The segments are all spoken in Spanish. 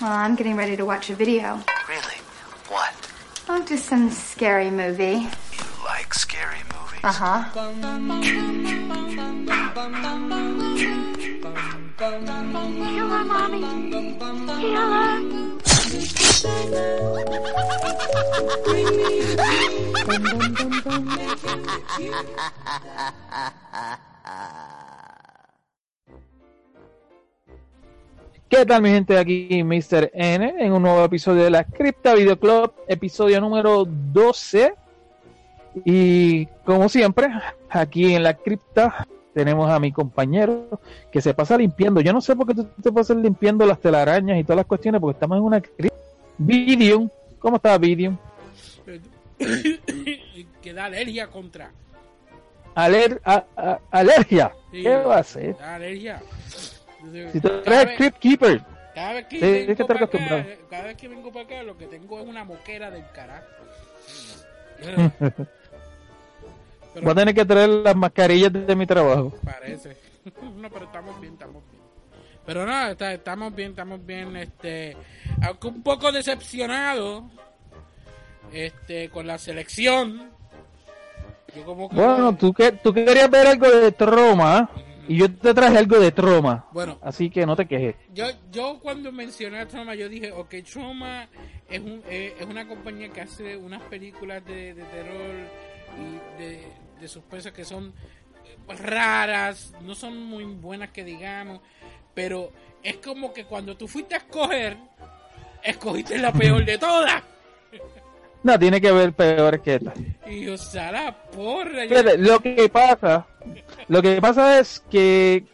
Well, I'm getting ready to watch a video. Really? What? Oh, just some scary movie. You like scary movies? Uh huh. Killer, mommy. Killer. ¿Qué tal mi gente? Aquí Mr. N en un nuevo episodio de la Cripta Video Club, episodio número 12. Y como siempre, aquí en la cripta tenemos a mi compañero que se pasa limpiando. Yo no sé por qué tú te pasas limpiando las telarañas y todas las cuestiones, porque estamos en una cripta. Vidium, ¿cómo está Vidium? que da alergia contra. Aler a- a- alergia. Sí, ¿Qué va a hacer? Da alergia. Si tú eres vez- Crypt Keeper, Cada vez que, Sí, vengo para acá, acostumbrado. cada vez que vengo para acá, lo que tengo es una moquera del carajo. Pero voy a tener que traer las mascarillas de mi trabajo. parece. no, pero estamos bien, estamos bien. Pero no, está- estamos bien, estamos bien. Este, aunque un poco decepcionado este, con la selección. Yo como que- Bueno, tú, que, tú querías ver algo de troma y yo te traje algo de troma. Bueno, Así que no te quejes. Yo, yo cuando mencioné a Troma, yo dije, ok, Troma es, un, eh, es una compañía que hace unas películas de, de terror y de, de suspenso que son eh, raras, no son muy buenas que digamos, pero es como que cuando tú fuiste a escoger, escogiste la peor de todas. No, tiene que ver peor que esta. Y la porra. Fíjate, lo que pasa, lo que pasa es que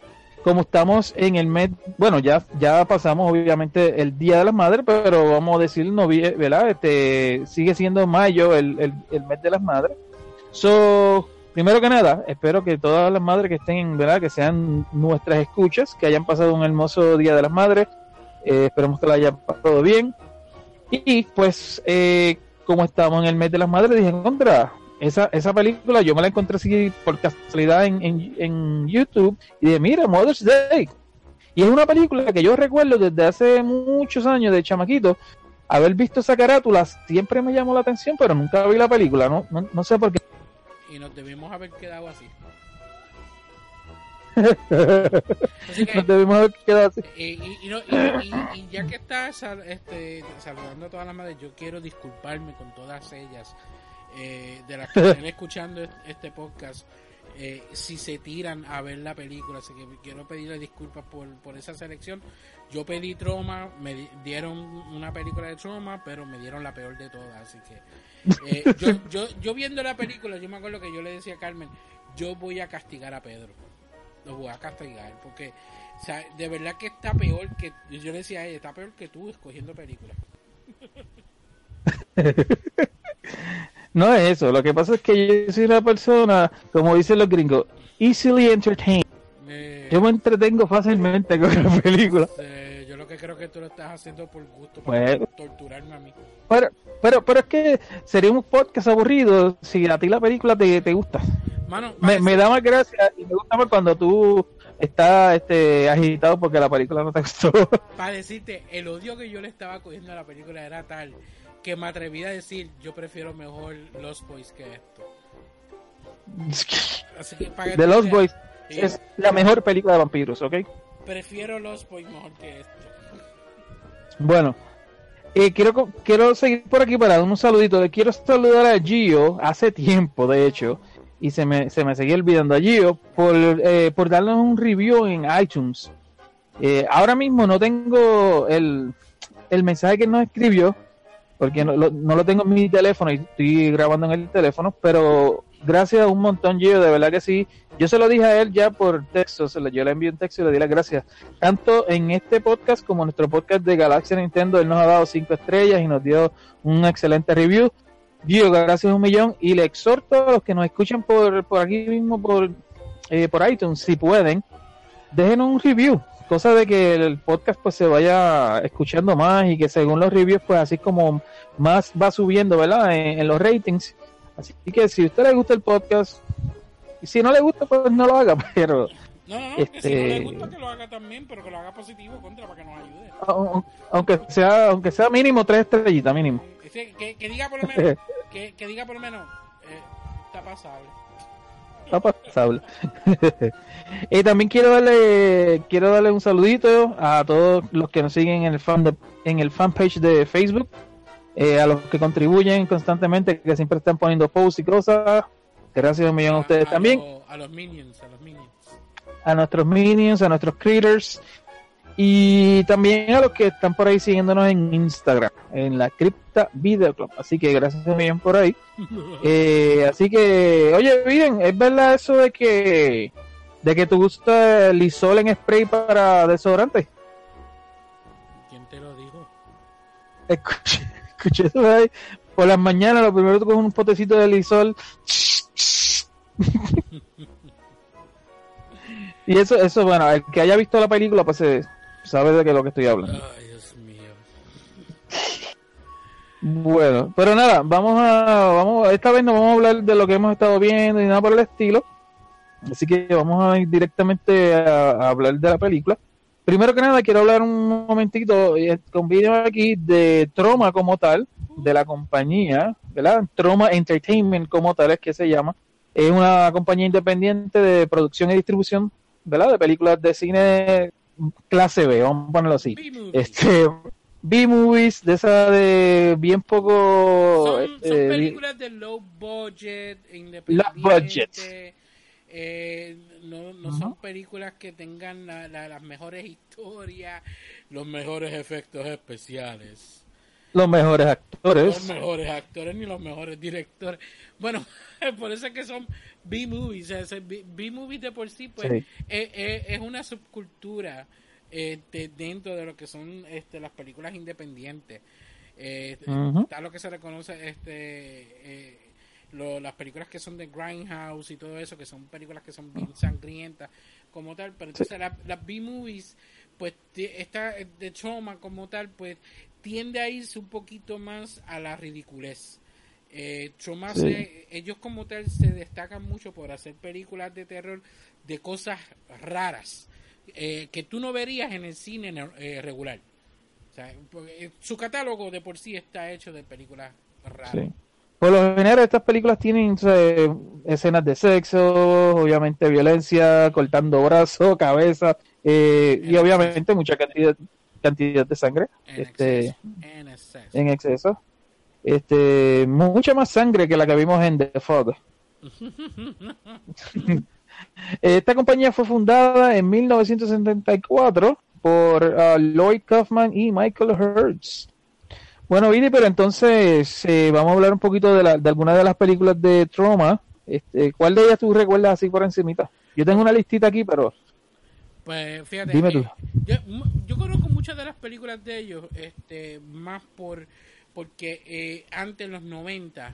como estamos en el mes, bueno, ya, ya pasamos obviamente el Día de las Madres, pero vamos a decir novie- ¿verdad? Este, sigue siendo mayo el, el, el mes de las madres. So, primero que nada, espero que todas las madres que estén, ¿verdad? Que sean nuestras escuchas, que hayan pasado un hermoso Día de las Madres. Eh, esperemos que la hayan pasado bien. Y pues, eh, como estamos en el mes de las madres, dije, contra, esa, esa película yo me la encontré así por casualidad en, en, en YouTube y dije, mira, Mother's Day. Y es una película que yo recuerdo desde hace muchos años de chamaquito, haber visto esa carátula siempre me llamó la atención, pero nunca vi la película, no, no, no sé por qué. Y nos debimos haber quedado así. Así que, Nos debimos haber quedado así. Y, y no- y- y- y ya que estás este, saludando a todas las madres, yo quiero disculparme con todas ellas eh, de las que estén escuchando est- este podcast eh, si se tiran a ver la película. Así que quiero pedirle disculpas por, por esa selección. Yo pedí Troma, me di- dieron una película de Troma, pero me dieron la peor de todas. Así que eh, yo, yo, yo viendo la película, yo me acuerdo que yo le decía a Carmen, yo voy a castigar a Pedro lo voy a castigar porque o sea, de verdad que está peor que yo le decía a ella está peor que tú escogiendo películas No es eso, lo que pasa es que yo soy una persona, como dicen los gringos, easily entertained. Eh, Yo me entretengo fácilmente con la película. eh, yo lo que creo que tú lo estás haciendo por gusto para Bueno. torturarme a mí Pero, pero, pero es que sería un podcast aburrido si a ti la película te, te gusta. Mano Me, me da más gracia y me gusta más cuando tú estás este, agitado porque la película no te gustó. para decirte el odio que yo le estaba cogiendo a la película era tal que me atreví a decir yo prefiero mejor Los Boys que esto así que para que The tú Lost veas, Boys sí, es la mejor película de vampiros, ¿ok? prefiero Los Boys mejor que esto Bueno, eh, quiero, quiero seguir por aquí para dar un saludito. Le quiero saludar a Gio, hace tiempo de hecho, y se me, se me seguía olvidando a Gio, por, eh, por darnos un review en iTunes. Eh, ahora mismo no tengo el, el mensaje que nos escribió, porque no lo, no lo tengo en mi teléfono y estoy grabando en el teléfono, pero gracias un montón, Gio, de verdad que sí. Yo se lo dije a él ya por texto, se lo- yo le envié un texto y le di las gracias. Tanto en este podcast como en nuestro podcast de Galaxia Nintendo, él nos ha dado cinco estrellas y nos dio un excelente review. Gio, gracias un millón y le exhorto a los que nos escuchan por, por aquí mismo, por, eh, por iTunes, si pueden, déjenos un review, cosa de que el podcast pues se vaya escuchando más y que según los reviews pues así como más va subiendo, ¿verdad? En, en los ratings. Así que si a usted le gusta el podcast, y si no le gusta pues no lo haga, pero No, no, no, que si no Este- le gusta que lo haga también, pero que lo haga positivo contra para que nos ayude. Aun- Aunque sea, aunque sea mínimo tres estrellitas, mínimo. Que, que diga por lo menos, que, que diga por lo menos, eh, está pasable. Está pasable. y también quiero darle quiero darle un saludito a todos los que nos siguen en el fan de- en el fanpage de Facebook, eh, a los que contribuyen constantemente, que siempre están poniendo posts y cosas. Gracias un millón a ustedes también. a los minions, a. a nuestros minions, a nuestros critters y también a los que están por ahí siguiéndonos en Instagram, en la Cripta Video Club. Así que gracias millón por ahí. Eh, así que, oye, bien, ¿es verdad eso de que de que tú gusta el Lisol en spray para desodorante? ¿Quién te lo dijo? Escuché, escuché eso ahí. Por las mañanas, lo primero tú coges un potecito de Lisol. y eso, eso, bueno, el que haya visto la película, pues se sabe de qué es lo que estoy hablando. Ay, Dios mío. Bueno, pero nada, vamos a, vamos, esta vez no vamos a hablar de lo que hemos estado viendo ni nada por el estilo. Así que vamos a ir directamente a, a hablar de la película. Primero que nada, quiero hablar un momentito eh, con video aquí de Troma como tal, de la compañía, ¿verdad? Troma Entertainment como tal es que se llama. Es una compañía independiente de producción y distribución, ¿verdad? De películas de cine clase B, vamos a ponerlo así. B-movie. Este, B-movies, de esa de bien poco... son, son este, películas de low budget, independiente. budget. eh, no no son películas que tengan la- la- las mejores historias, los mejores efectos especiales, los mejores los actores. mejores actores ni los mejores directores. Bueno, por eso es que son B-movies. o sea, B-movies de por sí, pues, Sí. es, es- es una subcultura eh, de- dentro de lo que son este, las películas independientes. Eh. Está lo que se le conoce, este, eh, lo- las películas que son de Grindhouse y todo eso, que son películas que son bien sangrientas como tal, pero entonces la- las B-movies, pues esta eh, de Trauma como tal, pues tiende a irse un poquito más a la ridiculez. Eh, Sí. se- ellos como tal se destacan mucho por hacer películas de terror de cosas raras eh, que tú no verías en el cine eh, regular. O sea, porque, eh, su catálogo de por sí está hecho de películas raras. Sí. Por lo general estas películas tienen escenas de sexo, obviamente violencia, cortando brazos, cabeza y En obviamente mucha cantidad, cantidad de sangre En este, exceso, en exceso. en exceso. Este, mucha más sangre que la que vimos en The Fog. Esta compañía fue fundada en 1974 por ah, Lloyd Kaufman y Michael Hertz. Bueno, Vidi, pero entonces eh, vamos a hablar un poquito de, la, de algunas de las películas de Trauma. Este, ¿Cuál de ellas tú recuerdas así por encimita? Yo tengo una listita aquí, pero Pues fíjate, Dime eh, tú. yo, mu- yo conozco muchas de las películas de ellos, este, más por porque eh, antes los 90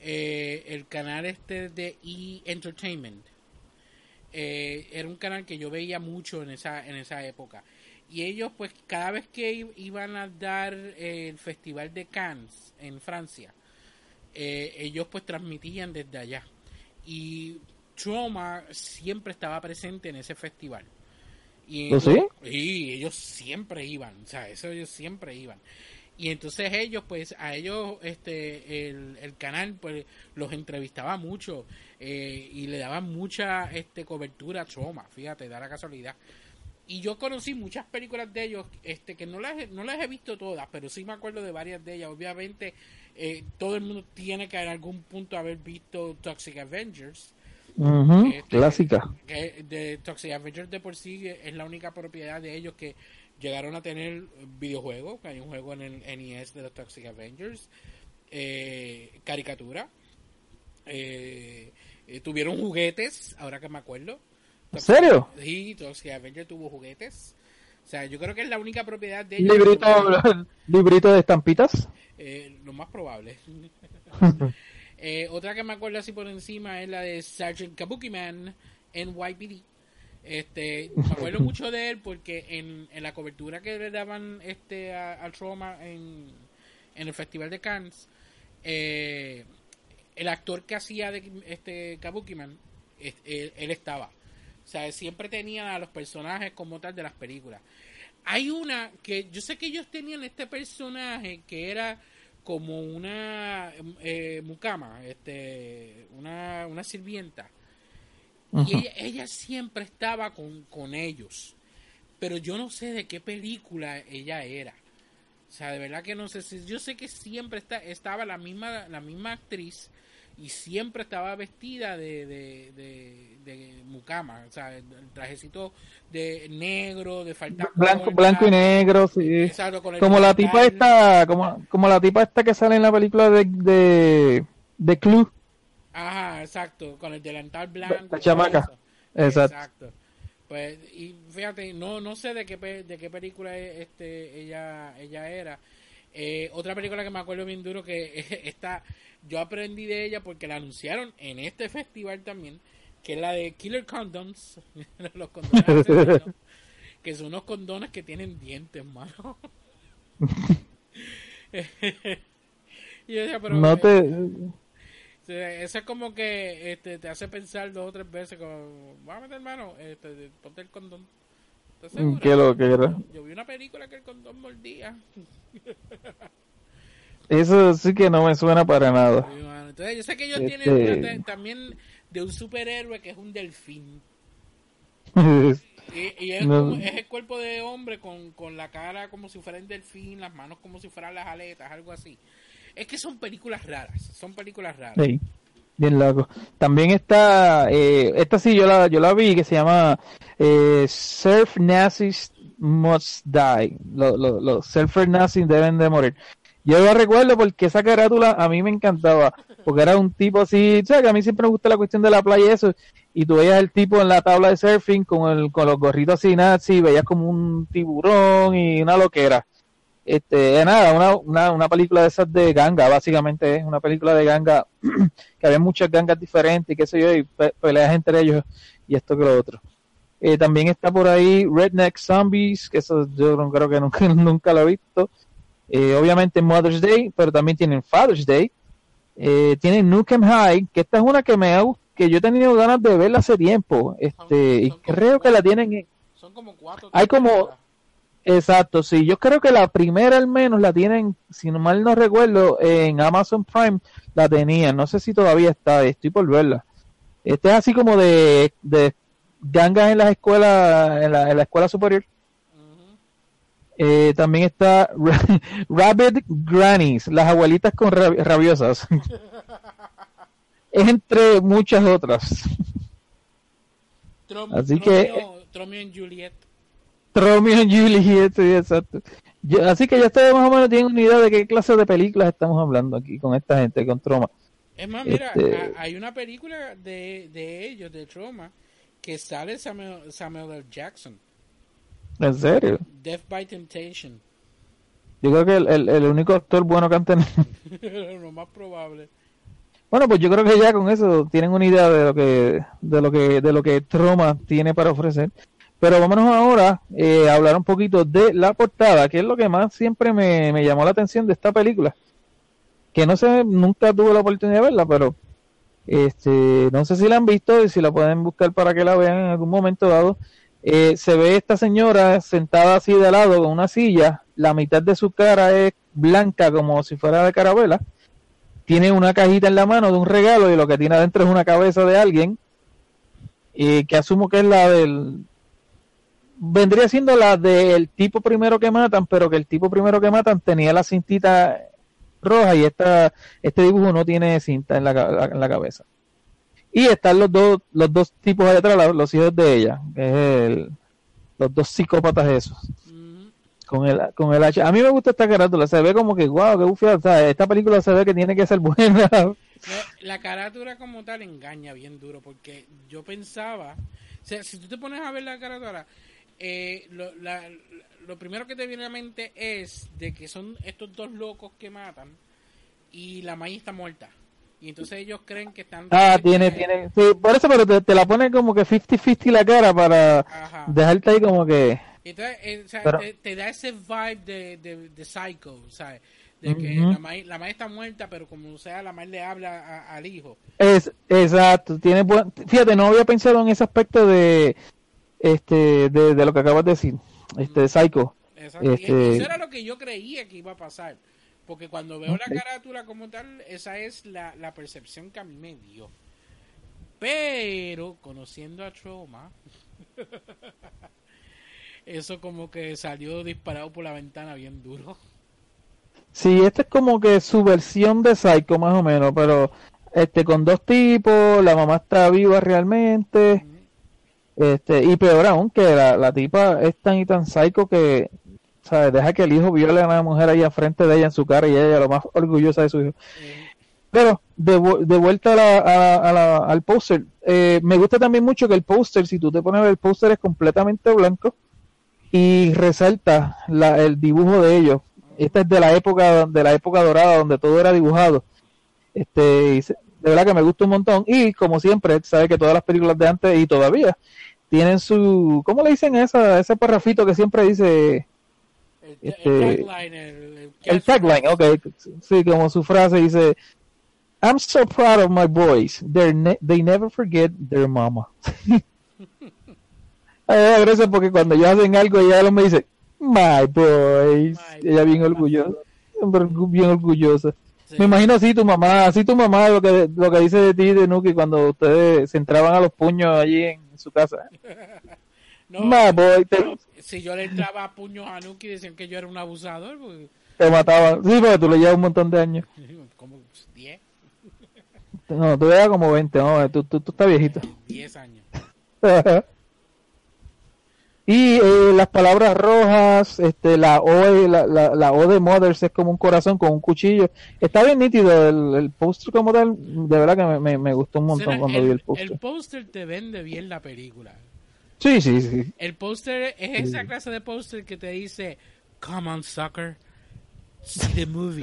eh, el canal este de E Entertainment eh, era un canal que yo veía mucho en esa en esa época. Y ellos pues cada vez que iban a dar el festival de Cannes en Francia eh, ellos pues transmitían desde allá. Y Trauma siempre estaba presente en ese festival y ¿Oh, sí? y ellos siempre iban o sea eso ellos siempre iban. Y entonces ellos pues a ellos este el, el canal pues los entrevistaba mucho eh, y le daban mucha este cobertura a Trauma fíjate da la casualidad. Y yo conocí muchas películas de ellos este que no las no las he visto todas pero sí me acuerdo de varias de ellas. Obviamente eh, todo el mundo tiene que en algún punto haber visto Toxic Avengers ujú, Este, clásica. que de Toxic Avengers de por sí es la única propiedad de ellos que llegaron a tener videojuegos, que hay un juego en el NES de los Toxic Avengers, eh, caricatura, eh, eh, tuvieron juguetes, ahora que me acuerdo. ¿En serio? Sí, Toxic Avengers tuvo juguetes. O sea, yo creo que es la única propiedad de ellos. Librito, librito de estampitas. Eh, lo más probable. Eh, otra que me acuerdo así por encima es la de Sergeant Kabuki Man en YPD. Este, me acuerdo mucho de él porque en, en la cobertura que le daban este a- al Trauma en, en el Festival de Cannes, eh, el actor que hacía de este Kabuki Man, él, él estaba. O sea, siempre tenían a los personajes como tal de las películas. Hay una que yo sé que ellos tenían este personaje que era como una eh, mucama, este, una, una sirvienta. Y ella, ella siempre estaba con, con ellos. Pero yo no sé de qué película ella era. O sea, de verdad que no sé si. Yo sé que siempre está, estaba la misma, la misma actriz y siempre estaba vestida de, de, de, de mucama. O sea, el trajecito de negro, de falda Blanco, blanco y negro, sí. Exacto, Como la tipa esta, como, como la tipa esta que sale en la película de, de, de Clue. Ajá, exacto, con el delantal blanco. La chamaca. eso. Exacto. Pues, y fíjate, no, no sé de qué, de qué película este, ella, ella era. Eh, otra película que me acuerdo bien duro que está, yo aprendí de ella porque la anunciaron en este festival también, que es la de Killer Condoms, los condones que son unos condones que tienen dientes, mano. y yo decía, pero No eh, te... Sí, Eso es como que este, te hace pensar dos o tres veces como, voy a meter mano, este, ponte el condón. ¿Estás segura? ¿Qué lo que era? Yo vi una película que el condón mordía. Eso sí que no me suena para nada. Sí, mano. Entonces yo sé que ellos Este- tienen una te- también de un superhéroe que es un delfín. Y, y es, No. como- es el cuerpo de hombre con, con la cara como si fuera el delfín, las manos como si fueran las aletas, algo así. Es que son películas raras, son películas raras. Sí, bien loco. También está, eh, esta sí yo la, yo la vi, que se llama eh, Surf Nazis Must Die. Los los- surfer nazis deben de morir. Yo la recuerdo porque esa carátula a mí me encantaba, porque era un tipo así, o sea, que a mí siempre me gusta la cuestión de la playa y eso, y tú veías el tipo en la tabla de surfing con, el, con los gorritos así nazi, veías como un tiburón y una loquera. Este, nada, una, una, una película de esas de ganga, básicamente es una película de ganga que había muchas gangas diferentes y qué sé yo, y pe- peleas entre ellos y esto que lo otro. Eh, también está por ahí Redneck Zombies, que eso yo no creo que nunca, nunca lo he visto. Eh, obviamente Mother's Day, pero también tienen Father's Day. Eh, tienen Nukem High, que esta es una que me ha, que yo he tenido ganas de verla hace tiempo. Este, y son creo que la tienen en, Son como cuatro. Hay como- películas. Exacto, sí. Yo creo que la primera al menos la tienen, si no mal no recuerdo, en Amazon Prime la tenían. No sé si todavía está, estoy por verla. Este es así como de, de gangas en las escuelas, en la, en la escuela superior. Eh, también está Ra- Rabbit Grannies, las abuelitas con rabi- rabiosas. Entre muchas otras. Trom- Así que- Tromeo- Tromeo y Juliet. Romeo y Juliet, sí, exacto. Yo- así que ya ustedes más o menos tienen una idea de qué clase de películas estamos hablando aquí con esta gente, con Troma. Es más, mira, Este- ha- hay una película de, de ellos, de Trauma, que sale Samuel, Samuel L. Jackson, En serio. Death by Temptation. Yo creo que el, el- el único actor bueno que han tenido. Lo más probable. Bueno, pues yo creo que ya con eso tienen una idea de lo que de lo que de lo que Troma tiene para ofrecer. Pero vámonos ahora eh, a hablar un poquito de la portada, que es lo que más siempre me, me llamó la atención de esta película. Que no sé, nunca tuve la oportunidad de verla, pero este, no sé si la han visto y si la pueden buscar para que la vean en algún momento dado. Eh, se ve esta señora sentada así de lado con una silla, la mitad de su cara es blanca como si fuera de carabela tiene una cajita en la mano de un regalo y lo que tiene adentro es una cabeza de alguien y que asumo que es la del vendría siendo la del tipo primero que matan pero que el tipo primero que matan tenía la cintita roja y esta este dibujo no tiene cinta en la, en la cabeza y están los dos los dos tipos allá atrás los, hijos de ella que es el- los dos psicópatas esos Ujú. con el, con el H. A mí me gusta esta carátula, se ve como que, wow, qué bufia, o sea, esta película se ve que tiene que ser buena. La, la carátula como tal engaña bien duro porque yo pensaba, o sea, si tú te pones a ver la carátula, eh, lo, la- lo primero que te viene a la mente es de que son estos dos locos que matan y la maíz está muerta. Y entonces ellos creen que están... Ah, tiene, tiene, sí, por eso, pero te, te la pone como que 50-50 la cara para Ajá. dejarte ahí como que, Entonces, eh, o sea, Pero- te, te da ese vibe de, de, de Psycho, ¿sabes? De que la madre la madre está muerta, pero como sea, la madre le habla a- al hijo. Es, exacto, tiene fíjate, no había pensado en ese aspecto de este de, de lo que acabas de decir, este Psycho. Exacto. Y Este- eso era lo que yo creía que iba a pasar. Porque cuando veo la carátula como tal, esa es la, la percepción que a mí me dio. Pero, conociendo a Trauma, eso como que salió disparado por la ventana bien duro. Sí, esta es como que su versión de Psycho más o menos, pero este con dos tipos, la mamá está viva realmente, este y peor aún que la, la tipa es tan y tan psycho que ¿sabes? deja que el hijo viole a una mujer ahí frente de ella en su cara y ella lo más orgullosa de su hijo. Pero de, de vuelta a la- a la- a la- al póster, eh, me gusta también mucho que el póster, si tú te pones el póster es completamente blanco y resalta la- el dibujo de ellos. Esta es de la época de la época dorada donde todo era dibujado. Este, de verdad que me gusta un montón. Y como siempre, sabe que todas las películas de antes y todavía tienen su, ¿cómo le dicen esa ese parrafito que siempre dice el, Este- el tagline, el, tagline, ok, sí, como su frase dice, I'm so proud of my boys, They're ne- they never forget their mama. Ay, gracias porque cuando ellos hacen algo, ella me dice, my boys, My ella bien orgullosa, bien orgullosa. Sí. Me imagino así tu mamá, así tu mamá lo que lo que dice de ti de Nuki cuando ustedes se entraban a los puños allí en su casa. No, My boy, te, si yo le entraba a puños a Nuki, decían que yo era un abusador. porque- te mataban. Sí, porque tú le llevas un montón de años. Como 10, No, tú eras como 20, no, tú, tú, tú estás viejito. 10 años. y eh, las palabras rojas, este, la O, la, la, la O de Mothers es como un corazón con un cuchillo. Está bien nítido el, el póster como tal. De verdad que me, me, me gustó un montón Será- cuando vi el el póster. póster te vende bien la película. Sí, sí, sí. El póster es esa clase de póster que te dice, come on, sucker, see the movie.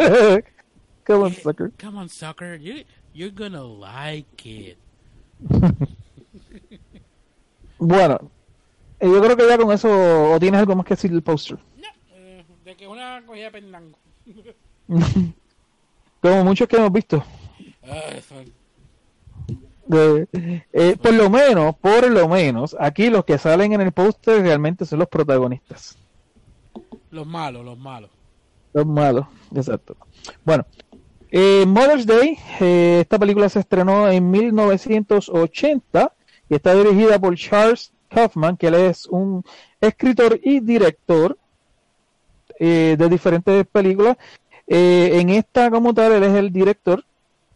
Come on, Eh, sucker. Come on, sucker, you, you're gonna like it. Bueno, eh, yo creo que ya con eso, o tienes algo más que decir del póster. No, eh, de que una cogida de pendango. Como muchos que hemos visto. Ay, son- De- eh, por lo menos, por lo menos, aquí los que salen en el póster realmente son los protagonistas. Los malos, los malos. Los malos, exacto. Bueno, eh, Mother's Day, eh, esta película se estrenó en 1980 y está dirigida por Charles Kaufman, que él es un escritor y director eh, de diferentes películas. Eh, en esta, como tal, él es el director.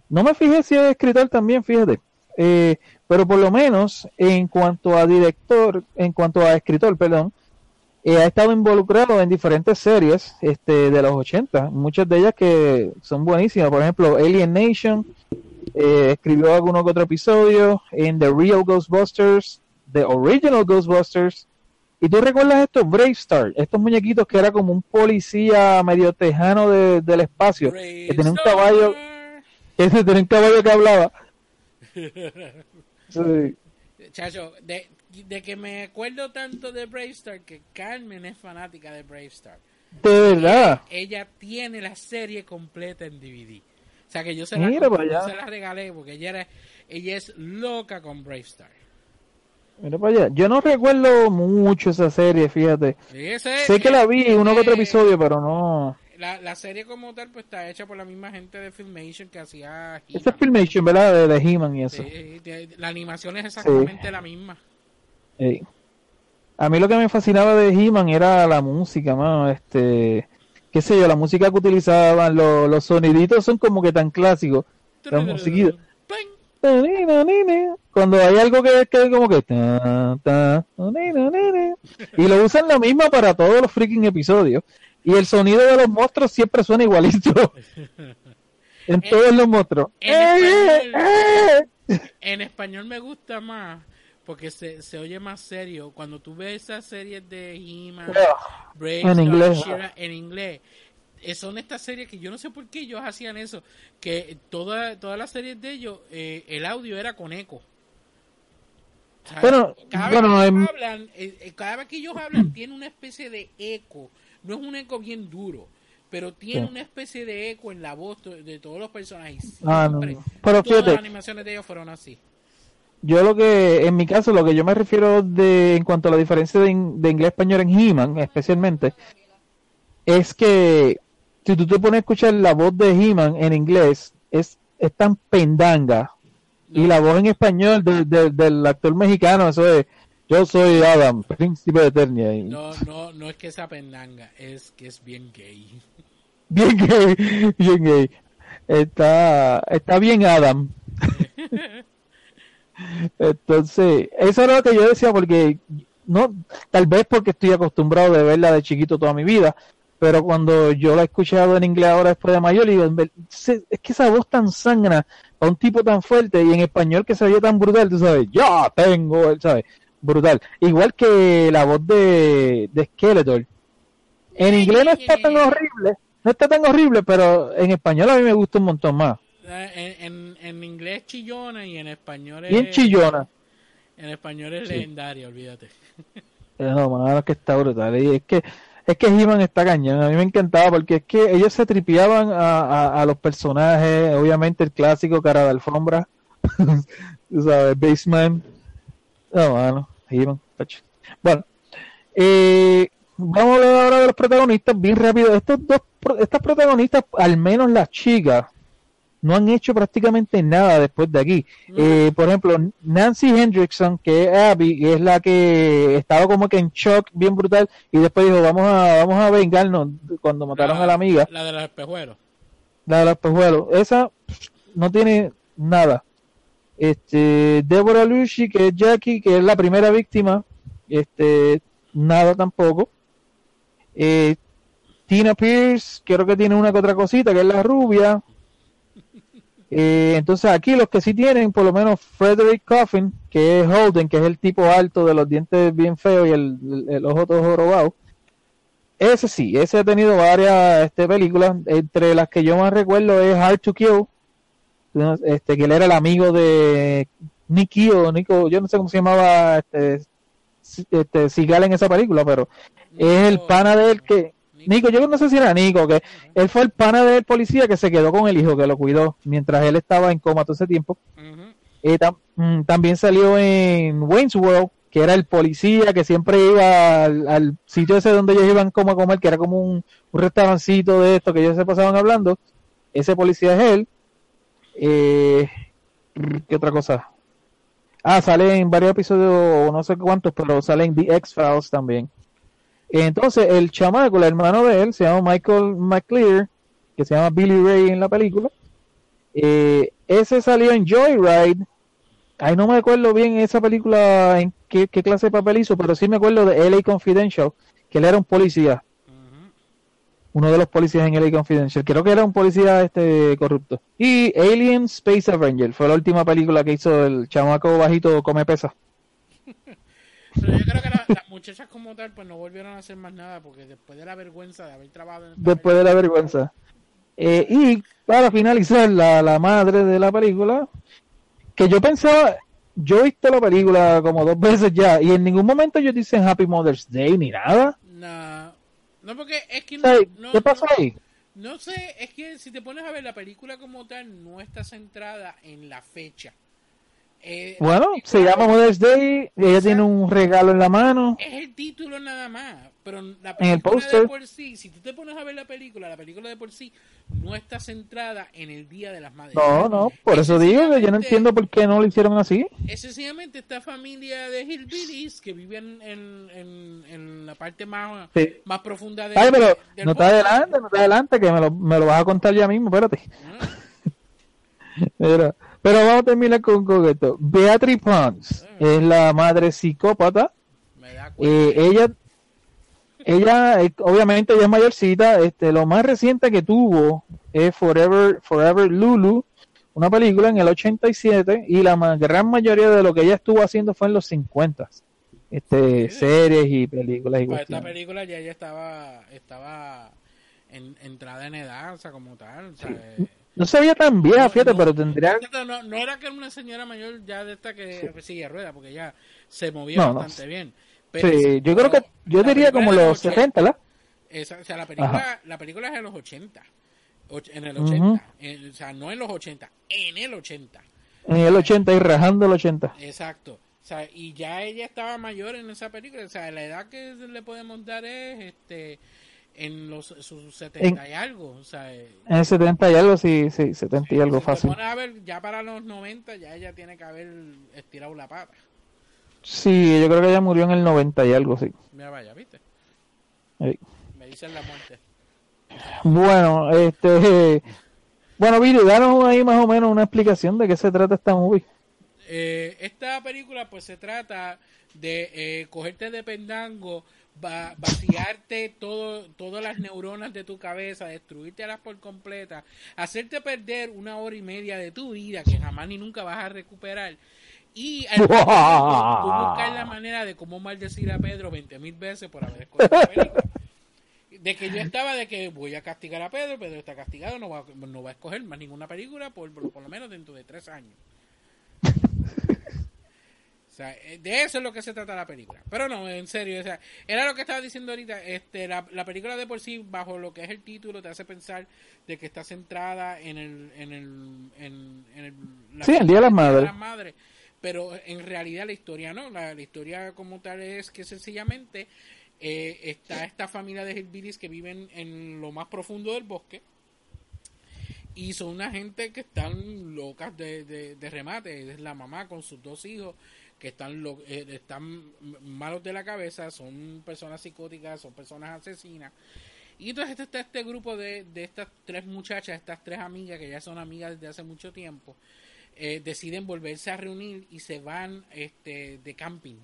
No me fijé si es escritor también, fíjate. Eh, pero por lo menos en cuanto a director, en cuanto a escritor, perdón, ha estado involucrado en diferentes series este, de los 80, muchas de ellas que son buenísimas. Por ejemplo, Alien Nation, escribió alguno que otro episodio en The Real Ghostbusters, The Original Ghostbusters. ¿Y tú recuerdas estos Brave Star? Estos muñequitos que era como un policía medio tejano de- del espacio, que tenía un caballo, que tenía un caballo que hablaba. Sí. Chacho, de, de que me acuerdo tanto de Brave Star que Carmen es fanática de Brave Star. De verdad. Ella tiene la serie completa en DVD. O sea que yo se la, Mira yo se la regalé porque ella, era, ella es loca con Brave Star. Mira para allá. Yo no recuerdo mucho esa serie, fíjate. Ese- Sé que la vi uno que otro eh, episodio, pero no. La, la serie como tal pues está hecha por la misma gente de Filmation que hacía. Esta es Filmation, ¿verdad? De, de He-Man y eso. Sí, de- la animación es exactamente la misma. Ey. A mí lo que me fascinaba de He-Man era la música, mano. Este, qué sé yo, la música que utilizaban, lo- los soniditos son como que tan clásicos. La musiquita. Cuando hay algo que que como que y lo usan la misma para todos los freaking episodios y el sonido de los monstruos siempre suena igualito en todos los monstruos. en ¡Eh, español. eh! En español me gusta más porque se, se oye más serio. Cuando tú ves esas series de He-Man, En inglés. She-Ra, en inglés, eh, son estas series que yo no sé por qué ellos hacían eso. Que toda, todas las series de ellos, eh, el audio era con eco. sea, Bueno, cada vez bueno, que em- ellos hablan, eh, eh, cada vez que ellos hablan tiene una especie de eco. No es un eco bien duro, pero tiene Sí. una especie de eco en la voz de todos los personajes. Ah, no, Siempre. no. Pero Todas fíjate. las animaciones de ellos fueron así. Yo lo que, en mi caso, lo que yo me refiero de, en cuanto a la diferencia de, in- de inglés-español en He-Man, especialmente, es que si tú te pones a escuchar la voz de He-Man en inglés, es, es tan pendanga. Y la voz en español de- de- del actor mexicano, eso es, yo soy Adam, príncipe de Eternia. No, no, no es que sea pendanga, es que es bien gay. Bien gay, bien gay. Está, está bien Adam. Entonces, eso era lo que yo decía porque no, tal vez porque estoy acostumbrado de verla de chiquito toda mi vida, pero cuando yo la he escuchado en inglés ahora después de mayor, digo, "Ve- se- es que esa voz tan sangra a un tipo tan fuerte y en español que se oye tan brutal, tú sabes, ya tengo, ¿sabes? Brutal. Igual que la voz de, de Skeletor. En inglés no está tan horrible, no está tan horrible, pero en español a mí me gusta un montón más. En, en, en inglés chillona y en español es... Bien chillona. En español es Sí. legendaria, olvídate. No, mano, que está brutal. Y es que es que He-Man está cañón. A mí me encantaba porque es que ellos se tripeaban a, a, los personajes. Obviamente el clásico cara de alfombra. Tú sabes, Baseman. No, mano, He-Man. Bueno, eh, vamos a hablar ahora de los protagonistas bien rápido. Estos dos, estas protagonistas, al menos las chicas, no han hecho prácticamente nada después de aquí. Eh, por ejemplo, Nancy Hendrickson, que es Abby, es la que estaba como que en shock bien brutal y después dijo, vamos a vamos a vengarnos cuando mataron a la amiga, La de los espejuelos. la de los pejuelos. Esa no tiene nada. Este, Deborah Lucy, que es Jackie, que es la primera víctima, este, nada tampoco. Eh, Tina Pierce, creo que tiene una que otra cosita, que es la rubia. Eh, entonces aquí los que sí tienen, por lo menos Frederick Coffin, que es Holden, que es el tipo alto de los dientes bien feos y el, el- el ojo todo jorobado. Ese sí, ese ha tenido varias este, películas, entre las que yo más recuerdo es Hard to Kill, este, que él era el amigo de Nicky o Nico, yo no sé cómo se llamaba este, este Sigal en esa película, pero es el pana de él que Nico, yo no sé si era Nico, que él fue el pana del policía que se quedó con el hijo, que lo cuidó mientras él estaba en coma todo ese tiempo. Eh, tam- mm, también salió en Wayne's World, que era el policía que siempre iba al, al sitio ese donde ellos iban como a comer, que era como un, un restaurancito de esto que ellos se pasaban hablando. Ese policía es él. Eh, ¿Qué otra cosa? Ah, sale en varios episodios, no sé cuántos, pero sale en The X-Files también. Entonces, el chamaco, el hermano de él, se llama Michael McClear, que se llama Billy Ray en la película. Eh, ese salió en Joyride. Ahí no me acuerdo bien esa película en qué, qué clase de papel hizo, pero sí me acuerdo de LA Confidential, que él era un policía, uno de los policías en LA Confidential. Creo que era un policía este corrupto. Y Alien Space Avenger fue la última película que hizo el chamaco bajito come pesa. Pero yo creo que la- las muchachas como tal pues no volvieron a hacer más nada porque después de la vergüenza de haber trabajado en después de la vergüenza. Eh, y para finalizar, la, la madre de la película, que yo pensaba, yo he visto la película como dos veces ya, y en ningún momento ellos dicen Happy Mother's Day ni nada. No, no porque es que no, no, ¿Qué pasó no- ahí? no sé, es que si te pones a ver la película como tal no está centrada en la fecha. Eh, Bueno, se llama Mother's Day, y ella tiene un regalo en la mano. Es el título nada más, pero la En el película de por sí, si tú te pones a ver la película, la película de por sí no está centrada en el Día de las Madres. No, no, por eso digo que yo no entiendo por qué no lo hicieron así. Es sencillamente esta familia de hillbillies que viven en, en, en la parte más, Sí. más profunda de Ay, pero del no te adelante, no te adelante, que me lo, me lo vas a contar ya mismo, espérate. Ah, Mira, pero vamos a terminar con, con esto. Beatriz Pons es la madre psicópata. me da cuenta. Eh, ella, ella, eh, obviamente ella es mayorcita. Este, lo más reciente que tuvo es Forever, Forever Lulu, una película en el 87 y la ma- gran mayoría de lo que ella estuvo haciendo fue en los 50. Este, series y películas y Pues esta película ya ya estaba estaba en, entrada en edad, o sea, como tal. o sea, eh, No se veía tan vieja, No, fíjate, no, pero tendría... No, no, no era que era una señora mayor ya de esta que sigue rueda, porque ya se movía No, no. bastante bien. Sí, yo creo que, yo la diría como los 70, ¿verdad? Esa- o sea, la película, Ajá. la película es de los 80. Och- En el Ujú. 80. En- o sea, no en los 80, en el 80. En el 80 y rajando el 80. Exacto. O sea, y ya ella estaba mayor en esa película. O sea, la edad que le podemos dar es este en los sus 70 y algo. O sea, eh, En el 70 y algo, sí, sí, 70 y algo si te fácil. pones a ver, ya para los 90 ya ella tiene que haber estirado la pata. Sí, yo creo que ella murió en el 90 y algo, sí. Mira, vaya, ¿viste? Ey. Me dicen la muerte. Bueno, este... Bueno, Viri, danos ahí más o menos una explicación de qué se trata esta movie. Eh, esta película pues se trata de eh, cogerte de pendango, va- vaciarte todo, todas las neuronas de tu cabeza, destruírtelas por completa, hacerte perder una hora y media de tu vida que jamás ni nunca vas a recuperar. Y tú buscar la manera de cómo maldecir a Pedro 20 mil veces por haber escogido la película. De que yo estaba de que voy a castigar a Pedro, Pedro está castigado, no va, no va a escoger más ninguna película por, por lo menos dentro de tres años. Sea, eh, de eso es lo que se trata la película. Pero no, en serio, o sea, era lo que estaba diciendo ahorita, este, la, la película de por sí, bajo lo que es el título, te hace pensar de que está centrada en el, en el, en, en el, la Sí, el Día de las Madres. Pero en realidad la historia no, la, la historia como tal es que sencillamente eh, está esta familia de hillbillies que viven en lo más profundo del bosque y son una gente que están locas de, de, de remate. Es la mamá con sus dos hijos que están, lo- eh, están malos de la cabeza, son personas psicóticas, son personas asesinas. Y entonces está este grupo de, de estas tres muchachas, estas tres amigas que ya son amigas desde hace mucho tiempo, eh, deciden volverse a reunir y se van este, de camping,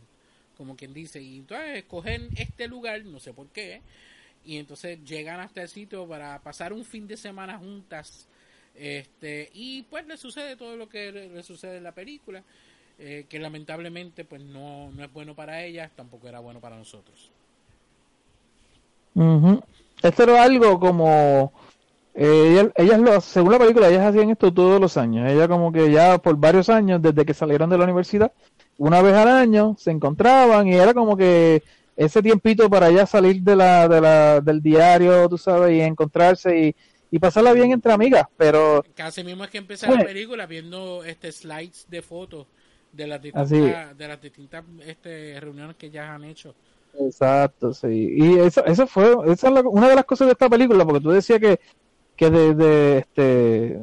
como quien dice. Y entonces escogen este lugar, no sé por qué, y entonces llegan hasta el sitio para pasar un fin de semana juntas. Este, y pues le sucede todo lo que le, sucede en la película, eh, que lamentablemente pues no, no es bueno para ellas, tampoco era bueno para nosotros. Ujú. Esto era algo como eh, ellas, ellas lo, según la película, ellas hacían esto todos los años. Ella como que ya por varios años, desde que salieron de la universidad, una vez al año se encontraban y era como que ese tiempito para ya salir de la, de la, del diario, tú sabes, y encontrarse y, y pasarla bien entre amigas. Pero Casi mismo es que empieza la Oye. película viendo este slides de fotos de las distintas, de las distintas este, reuniones que ya han hecho. Exacto, sí. Y eso, eso fue, esa es la- una de las cosas de esta película, porque tú decías que, que de, de, este,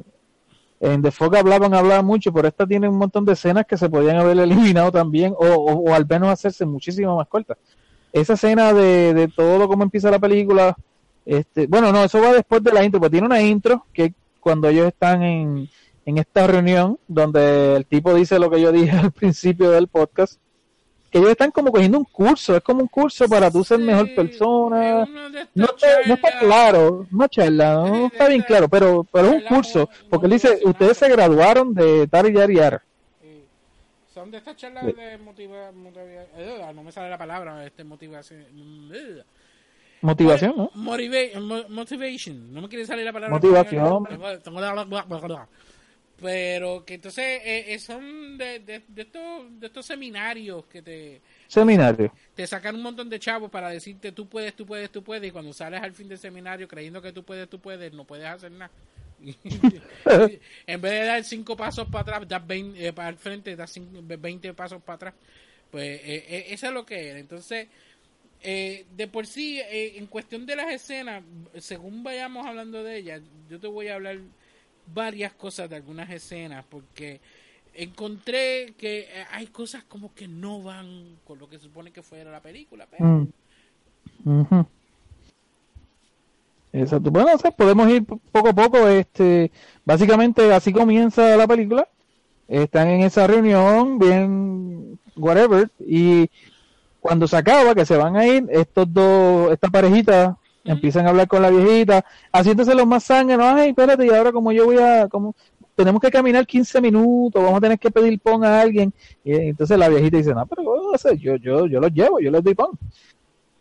en The Fog hablaban, hablaban mucho, pero esta tiene un montón de escenas que se podían haber eliminado también, o, o, o al menos hacerse muchísimo más cortas. Esa escena de, de todo cómo empieza la película, este, bueno, no, eso va después de la intro, porque tiene una intro que cuando ellos están en, en esta reunión, donde el tipo dice lo que yo dije al principio del podcast, que ellos están como cogiendo un curso, es como un curso para tú ser mejor persona. No está, no está claro, no charla, no, está bien claro, pero, pero es un curso, porque él dice, ustedes se graduaron de tal y tal y. Sí. Son de estas charlas de motiva, motiva- eh, no me sale la palabra, este motivación. eh. Motivación, ¿no? Motiva- mo- motivation, no me quiere salir la palabra. Motivación. Pero que entonces eh, eh, son de, de, de estos, de estos seminarios que te, Seminario. te sacan un montón de chavos para decirte tú puedes, tú puedes, tú puedes, y cuando sales al fin del seminario creyendo que tú puedes, tú puedes, no puedes hacer nada. en vez de dar cinco pasos para atrás, das 20, eh, para el frente, das cinco- 20 pasos para atrás. Pues eh, eh, eso es lo que era. Entonces, eh, de por sí, eh, en cuestión de las escenas, según vayamos hablando de ellas, yo te voy a hablar varias cosas de algunas escenas, porque encontré que eh, hay cosas como que no van con lo que se supone que fuera la película. Pero, Mm. Exacto. Bueno, podemos ir po- poco a poco. Este, básicamente así comienza la película. Están en esa reunión, bien, whatever, y cuando se acaba, que se van a ir, estos dos, esta parejita empiezan a hablar con la viejita, haciéndose los más no, ay, espérate, y ahora como yo voy a, como, tenemos que caminar 15 minutos, vamos a tener que pedir pon a alguien, y entonces la viejita dice, no, pero yo, yo, yo los llevo, yo les doy pon.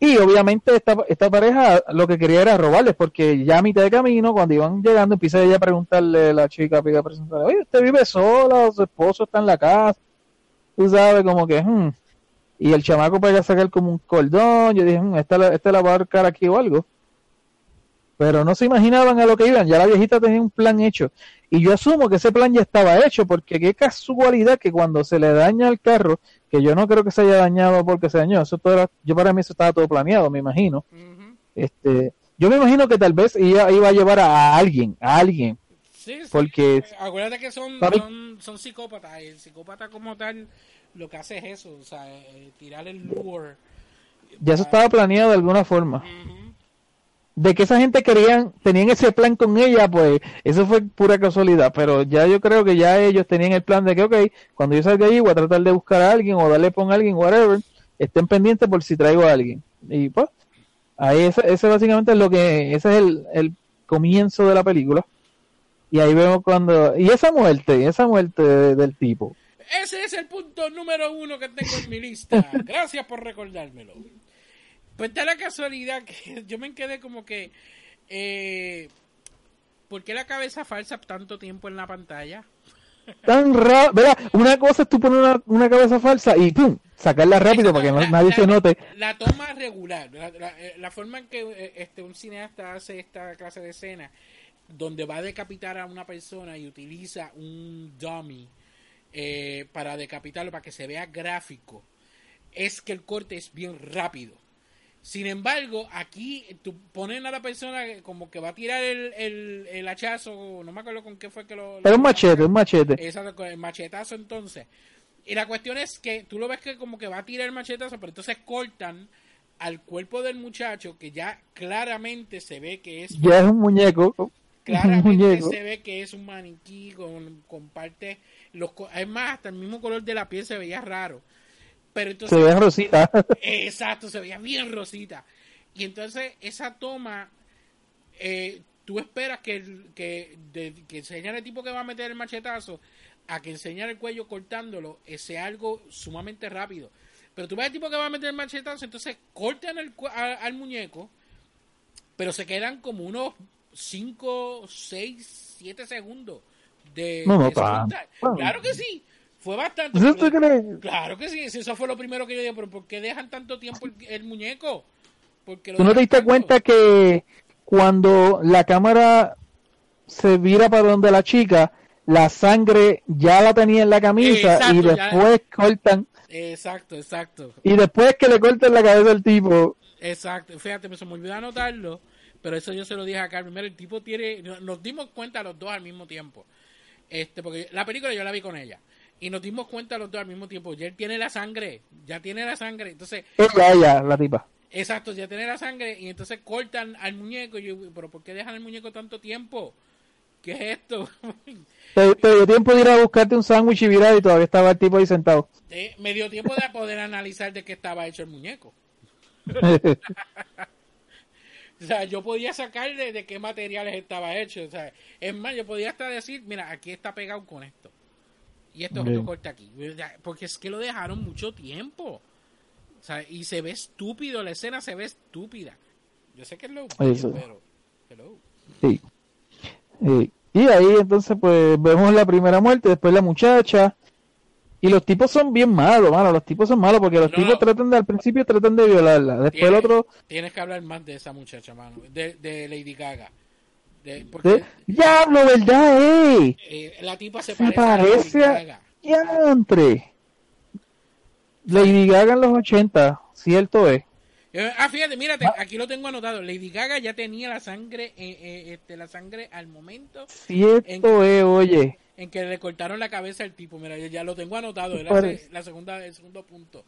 Y obviamente esta, esta pareja lo que quería era robarles, porque ya a mitad de camino, cuando iban llegando, empieza ella a preguntarle a la chica, pica presentarle, oye, ¿usted vive sola su esposo está en la casa? Tú sabes, como que, hmm. Y el chamaco para sacar como un cordón, yo dije, hmm, esta, esta la va a ahorcar aquí o algo. Pero no se imaginaban a lo que iban, ya la viejita tenía un plan hecho. Y yo asumo que ese plan ya estaba hecho, porque qué casualidad que cuando se le daña el carro, que yo no creo que se haya dañado porque se dañó, eso todo era- yo para mí eso estaba todo planeado, me imagino. Este, yo me imagino que tal vez ella iba a llevar a alguien, a alguien, Sí, sí. porque Acuérdate que son, son, son psicópatas. y El psicópata como tal lo que hace es eso, o sea, eh, tirar el lure. ya eso estaba planeado de alguna forma. De que esa gente querían, tenían ese plan con ella, pues eso fue pura casualidad, pero ya yo creo que ya ellos tenían el plan de que, ok, cuando yo salga ahí voy a tratar de buscar a alguien o darle con alguien, whatever, estén pendientes por si traigo a alguien. Y pues, ahí ese, ese básicamente es lo que, ese es el, el comienzo de la película. Y ahí vemos cuando, y esa muerte, esa muerte de- del tipo. Ese es el punto número uno que tengo en mi lista. Gracias por recordármelo. Pues da la casualidad que yo me quedé como que... Eh, ¿Por qué la cabeza falsa tanto tiempo en la pantalla? Tan raro, ¿verdad? Una cosa es tú poner una, una cabeza falsa y ¡pum! sacarla rápido para que La- nadie la- se note. La toma regular, la, la- eh, forma en que eh, este un cineasta hace esta clase de escena, donde va a decapitar a una persona y utiliza un dummy eh, para decapitarlo, para que se vea gráfico, es que el corte es bien rápido. Sin embargo, aquí tú ponen a la persona como que va a tirar el, el, el hachazo, no me acuerdo con qué fue que lo... Es un machete, un machete. Exacto, el machetazo entonces. Y la cuestión es que tú lo ves que como que va a tirar el machetazo, pero entonces cortan al cuerpo del muchacho que ya claramente se ve que es Ya es un muñeco. Un claramente muñeco. se ve que es un maniquí con, con partes los es más hasta el mismo color de la piel se veía raro pero entonces Se ve rosita. Exacto, se veía bien rosita. Y entonces esa toma, eh, tú esperas que, el- que, de- que enseñar el tipo que va a meter el machetazo a que enseñar el cuello cortándolo eh, sea algo sumamente rápido. Pero tú ves el tipo que va a meter el machetazo, entonces cortan el a- al muñeco, pero se quedan como unos 5, 6, 7 segundos de, No, no de. Claro que sí, fue bastante. ¿Eso tú crees? Claro que sí, eso fue lo primero que yo dije, pero ¿por qué dejan tanto tiempo el, el muñeco? Porque ¿Tú no te diste tanto? cuenta que cuando la cámara se vira para donde la chica, la sangre ya la tenía en la camisa Exacto, y ya. después cortan, Exacto, exacto, y después que le cortan la cabeza al tipo, exacto. Fíjate, me se me olvidó anotarlo, pero eso yo se lo dije a Carmen. Mira, el tipo tiene, no- nos dimos cuenta los dos al mismo tiempo. Este, porque la película yo la vi con ella. Y nos dimos cuenta los dos al mismo tiempo. Ya él tiene la sangre, ya tiene la sangre. Entonces, ella, ella, la tipa. exacto, ya tiene la sangre. Y entonces cortan al muñeco. Y yo, pero ¿por qué dejan el muñeco tanto tiempo? ¿Qué es esto? Te, te dio tiempo de ir a buscarte un sándwich y virar y todavía estaba el tipo ahí sentado. Eh, me dio tiempo de poder analizar de qué estaba hecho el muñeco. O sea, yo podía sacarle de qué materiales estaba hecho. O sea, es más, yo podía hasta decir, mira, aquí está pegado con esto. Y esto es Bien. otro corte aquí. Porque es que lo dejaron mucho tiempo. O sea, y se ve estúpido, la escena se ve estúpida. Yo sé que es lo Eso. pero... hello. Sí. Sí. Y ahí entonces pues vemos la primera muerte, después la muchacha. Y los tipos son bien malos, mano. Los tipos son malos porque los No. tipos tratan de, al principio tratan de violarla. Después el otro, tienes que hablar más de esa muchacha, mano. De, de Lady Gaga. De, porque ¿eh? diablo, ¿verdad, eh? eh, la tipa se, Se parece, a. Diantre. Lady Gaga en los 80, cierto es. Eh, Ah, fíjate, mírate, aquí lo tengo anotado. Lady Gaga ya tenía la sangre, eh, eh, este, la sangre al momento Cierto es, oye. en que le cortaron la cabeza al tipo. Mira, ya, lo tengo anotado. Era la segunda, el segundo punto.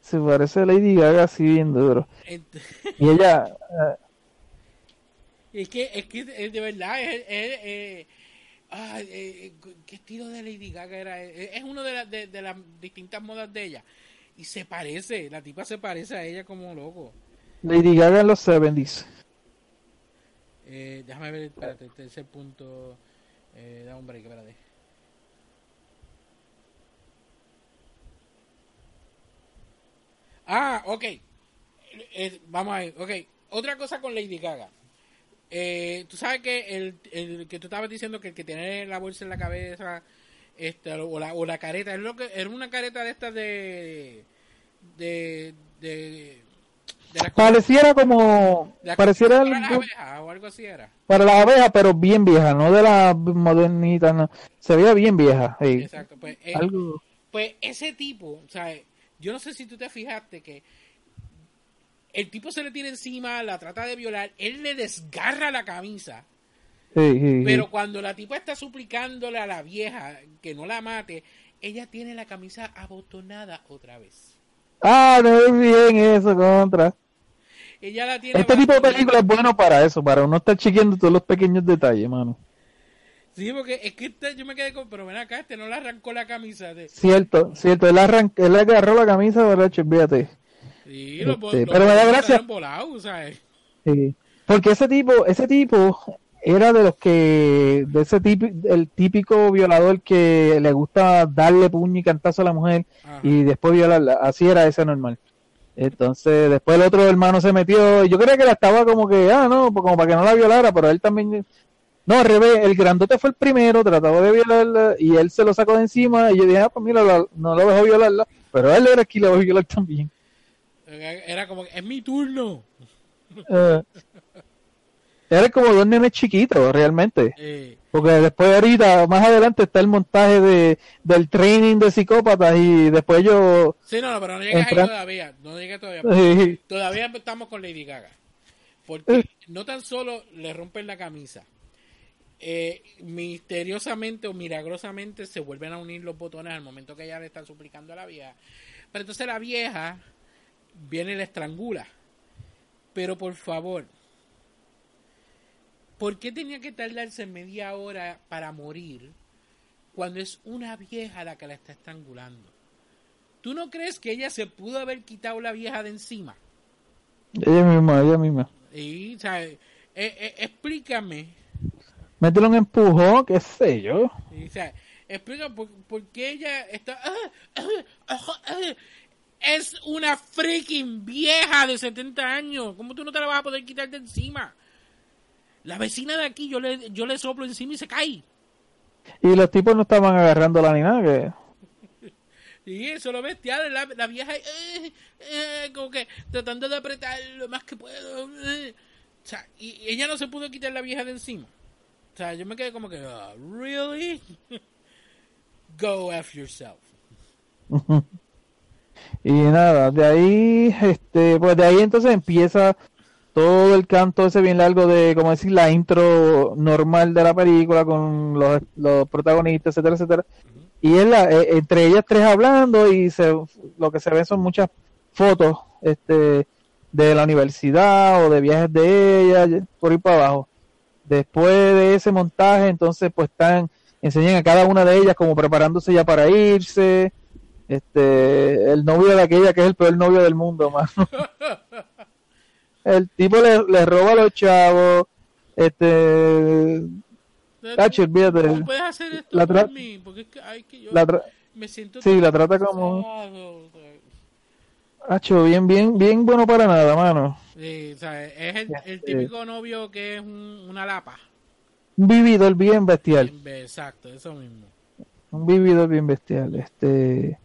Se parece a Lady Gaga así bien duro. Ent- Y ella, eh, Es que, es que de verdad, es, es, eh, ah, eh, ¿qué estilo de Lady Gaga era? Eh, Es uno de, las de, de las distintas modas de ella. Y se parece, la tipa se parece a ella como loco. Lady Gaga en los 70s. Eh, déjame ver, espérate, el tercer punto. Eh, da un break, espérate. Ah, ok. eh, vamos a ver, ok. Otra cosa con Lady Gaga. Eh, tú sabes que el, el que tú estabas diciendo que el que tiene la bolsa en la cabeza este, o, la, o la careta, es lo que era una careta de estas de de de, de las Pareciera como, de pareciera para las abejas o algo así era. para las abejas, pero bien vieja, no de la modernita, no. Se veía bien vieja. sí. Exacto, pues, eh, Algo. pues ese tipo, o sea, yo no sé si tú te fijaste que el tipo se le tira encima, la trata de violar, él le desgarra la camisa. Sí, sí, sí. Pero cuando la tipa está suplicándole a la vieja que no la mate, ella tiene la camisa abotonada otra vez. Ah, no es bien eso, contra. Ella la tiene Este tipo de película es bueno para eso, para uno estar chequeando todos los pequeños detalles, mano. Sí, porque es que este- yo me quedé con, pero ven acá, este no le arrancó la camisa. De... Cierto, cierto, él, arran- él agarró la camisa, ¿verdad? Fíjate. Sí, Este, pero me da gracia. ¿sabes? Sí. Porque ese tipo, ese tipo era de los que, de ese tipo, el típico violador que le gusta darle puño y cantazo a la mujer Ajá. y después violarla. Así era ese normal. Entonces, después el otro hermano se metió. y Yo creía que la estaba como que, ah, no, pues como para que no la violara, pero él también. No, al revés, el grandote fue el primero, trataba de violarla y él se lo sacó de encima. Y yo dije, ah, pues mira, la- no lo dejó violarla, pero él era el que la dejó violar también. Era como, es mi turno. Eh, era como dos nenes chiquitos, realmente. Eh, Porque después ahorita, más adelante está el montaje de, del training de psicópatas y después yo... sí, no, no, pero no Entra- ahí todavía. No llegues todavía. Sí, Todavía estamos con Lady Gaga. Porque no tan solo le rompen la camisa, eh, misteriosamente o milagrosamente se vuelven a unir los botones al momento que ella le está suplicando a la vieja. Pero entonces la vieja viene y la estrangula. Pero por favor, ¿por qué tenía que tardarse media hora para morir cuando es una vieja la que la está estrangulando? ¿Tú no crees que ella se pudo haber quitado la vieja de encima? ella misma, ella misma. Y, o sea, eh, eh, explícame, Métele un empujón, qué sé yo. y, o sea, explícame por, por qué ella está... es una freaking vieja de 70 años. ¿Cómo tú no te la vas a poder quitar de encima? La vecina de aquí, yo le, yo le soplo encima y se cae. Y los tipos no estaban agarrándola ni nada, que... Y eso lo bestial, la, la vieja eh, eh, como que tratando de apretar lo más que puedo. eh. O sea, y ella no se pudo quitar la vieja de encima. O sea, yo me quedé como que, "Ah, ¿really? Go F yourself. Y nada, de ahí, este, pues de ahí entonces empieza todo el canto ese bien largo de, como decir, la intro normal de la película con los, los protagonistas, etcétera, etcétera. Y es la, eh, entre ellas tres hablando y se, lo que se ve son muchas fotos, este, de la universidad o de viajes de ella, por ir para abajo. Después de ese montaje, entonces, pues están, enseñan a cada una de ellas como preparándose ya para irse, este el novio de aquella que es el peor novio del mundo mano. el tipo le, le roba a los chavos este Tacho, olvídate. ¿Cómo puedes hacer esto La por mí? Porque es que, ay, que yo la me siento sí, la trata como- Hacho, bien bien bien bueno para nada mano Sí, o sea, es el, el típico novio que es un- una lapa. un vividor bien bestial Exacto, eso mismo. un vividor bien bestial este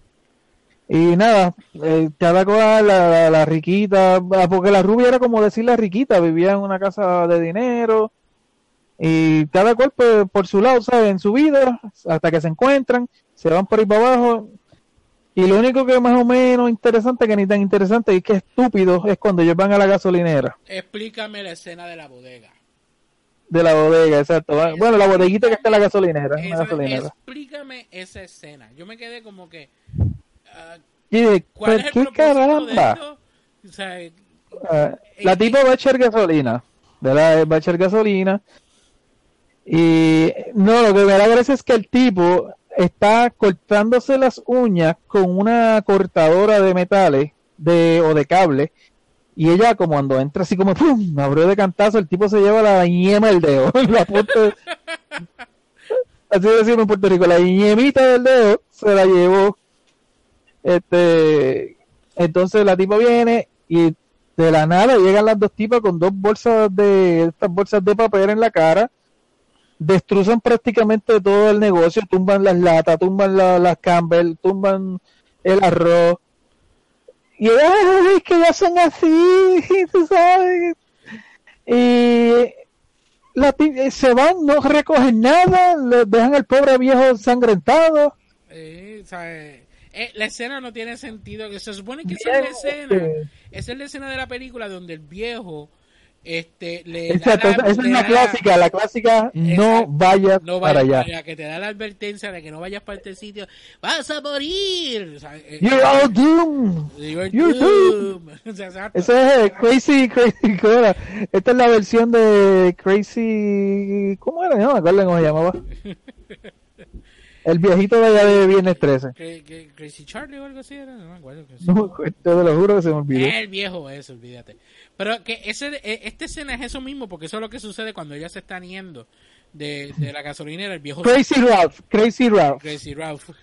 y nada eh, cada cual la, la, la riquita porque la rubia era como decir la riquita vivía en una casa de dinero y cada cual pues, por su lado sabe en su vida hasta que se encuentran se van por ahí para abajo y lo único que más o menos interesante que ni tan interesante y que estúpido es cuando ellos van a la gasolinera Explícame la escena de la bodega. de la bodega exacto bueno la bodeguita que está en la gasolinera Esa- gasolinera explícame esa escena. Yo me quedé como que. Y dije, ¿Cuál es "¿Pero el qué de caramba esto? O sea, Ah, la Eh, tipa va a echar gasolina, ¿verdad? Va a echar gasolina. Y no, lo que me da gracia es que el tipo está cortándose las uñas con una cortadora de metales de, o de cable. Y ella, como cuando entra así como ¡pum! abrió de cantazo, el tipo se lleva la ñema del dedo. la punta de- así decimos en Puerto Rico, la ñemita del dedo se la llevó. Este, entonces la tipa viene y de la nada llegan las dos tipas con dos bolsas de estas bolsas de papel en la cara, destrozan prácticamente todo el negocio, tumban las latas, tumban la- las Campbell, tumban el arroz. Y es que ya son así, tú sabes. Y eh, se van, no recogen nada, dejan al pobre viejo ensangrentado. Eh, o eh, eh, la escena no tiene sentido. Que se supone que esa es la escena. este- Esa es la escena de la película donde el viejo este le Exacto, da la- esa es la da clásica, la clásica, no vayas no para allá. que te da la advertencia de que no vayas para este sitio vas a morir o sea, eh, You're all doomed. you're you're doomed. Exacto. Ese es Crazy, Crazy, ¿cómo era? Esta es la versión de Crazy, ¿cómo era? No me acuerdo cómo se llamaba. El viejito de allá de Viernes 13. Cra- cra- Crazy Charlie o algo así era no me acuerdo. No te lo juro que se me olvidó. El viejo eso, olvídate. Pero que ese, eh, esta escena es eso mismo, porque eso es lo que sucede cuando ellas se están yendo de, de la gasolinera, el viejo Crazy Ralph, Crazy Ralph, Crazy Ralph.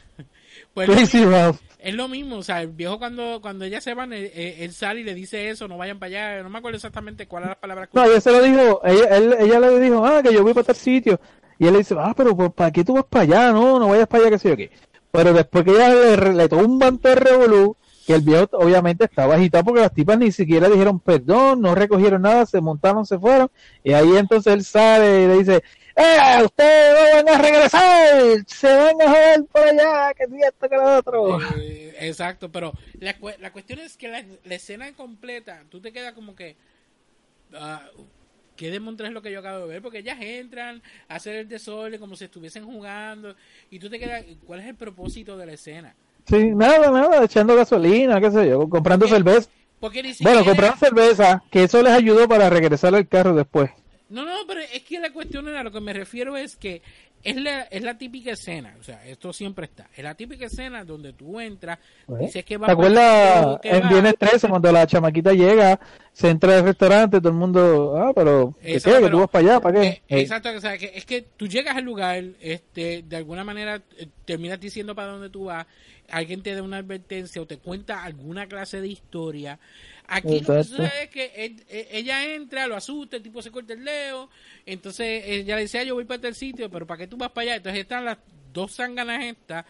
Pues Crazy Ralph. es lo mismo, o sea, el viejo cuando, cuando ellas se van, eh, eh, él sale y le dice eso, no vayan para allá, no me acuerdo exactamente cuáles las palabras que No, ella se lo dijo, ella, él- ella le dijo, ah, que yo voy para tal sitio. Y él le dice, ah, pero pues, ¿para qué tú vas para allá? No, no vayas para allá, que sé yo qué. Pero después que ella le, le tumban todo el revolú, que el viejo obviamente estaba agitado porque las tipas ni siquiera dijeron perdón, no recogieron nada, se montaron, se fueron. Y ahí entonces él sale y le dice, ¡eh, ustedes van a regresar! ¡Se van a joder por allá! que si esto, que lo otro! Eh, exacto, pero la, la cuestión es que la, escena completa, tú te quedas como que. ah, ¿Qué demontre es lo que yo acabo de ver? Porque ellas entran a hacer el desorden como si estuviesen jugando. Y tú te quedas. ¿Cuál es el propósito de la escena? Sí, nada, nada, echando gasolina, qué sé yo, comprando cerveza. Porque ni siquiera. Bueno, compraron cerveza, que eso les ayudó para regresar al carro después. No, no, pero es que la cuestión a lo que me refiero es que es la, es la típica escena, o sea, esto siempre está, es la típica escena donde tú entras, dices que vas ¿Te acuerdas en vas- Viernes 13 cuando la chamaquita llega, se entra al restaurante, todo el mundo, ah, pero ¿qué Exacto, qué? ¿Que pero- tú vas para allá? ¿Para qué? Eh, Eh, exacto, o sea, que es que tú llegas al lugar, este, de alguna manera eh, terminas diciendo para dónde tú vas, alguien te da una advertencia o te cuenta alguna clase de historia. Aquí lo que Exacto. sucede es que él- eh, ella entra, lo asusta, el tipo se corta el dedo, entonces ella le dice, ah, yo voy para tal sitio, pero ¿para qué tú vas para allá? Entonces están las dos zánganas estas,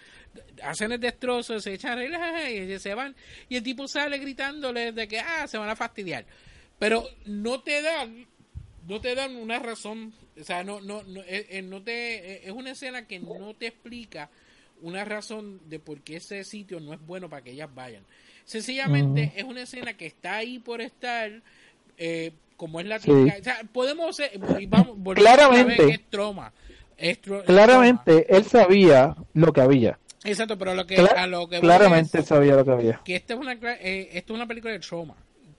hacen el destrozo, se echan reglas y se van, y el tipo sale gritándole de que, ah, se van a fastidiar. Pero no te dan no te dan una razón, o sea, no, no, no, eh, eh, no te, eh, es una escena que no te explica una razón de por qué ese sitio no es bueno para que ellas vayan. Sencillamente es una escena que está ahí por estar, eh, como es la Sí. o sea, podemos ser, y vamos, Claramente. es trauma. Es tro- es claramente él sabía lo que había. Exacto, pero lo que, Cla- a lo que claramente sabía lo que había. que esta es una, eh, esto es una película de trauma.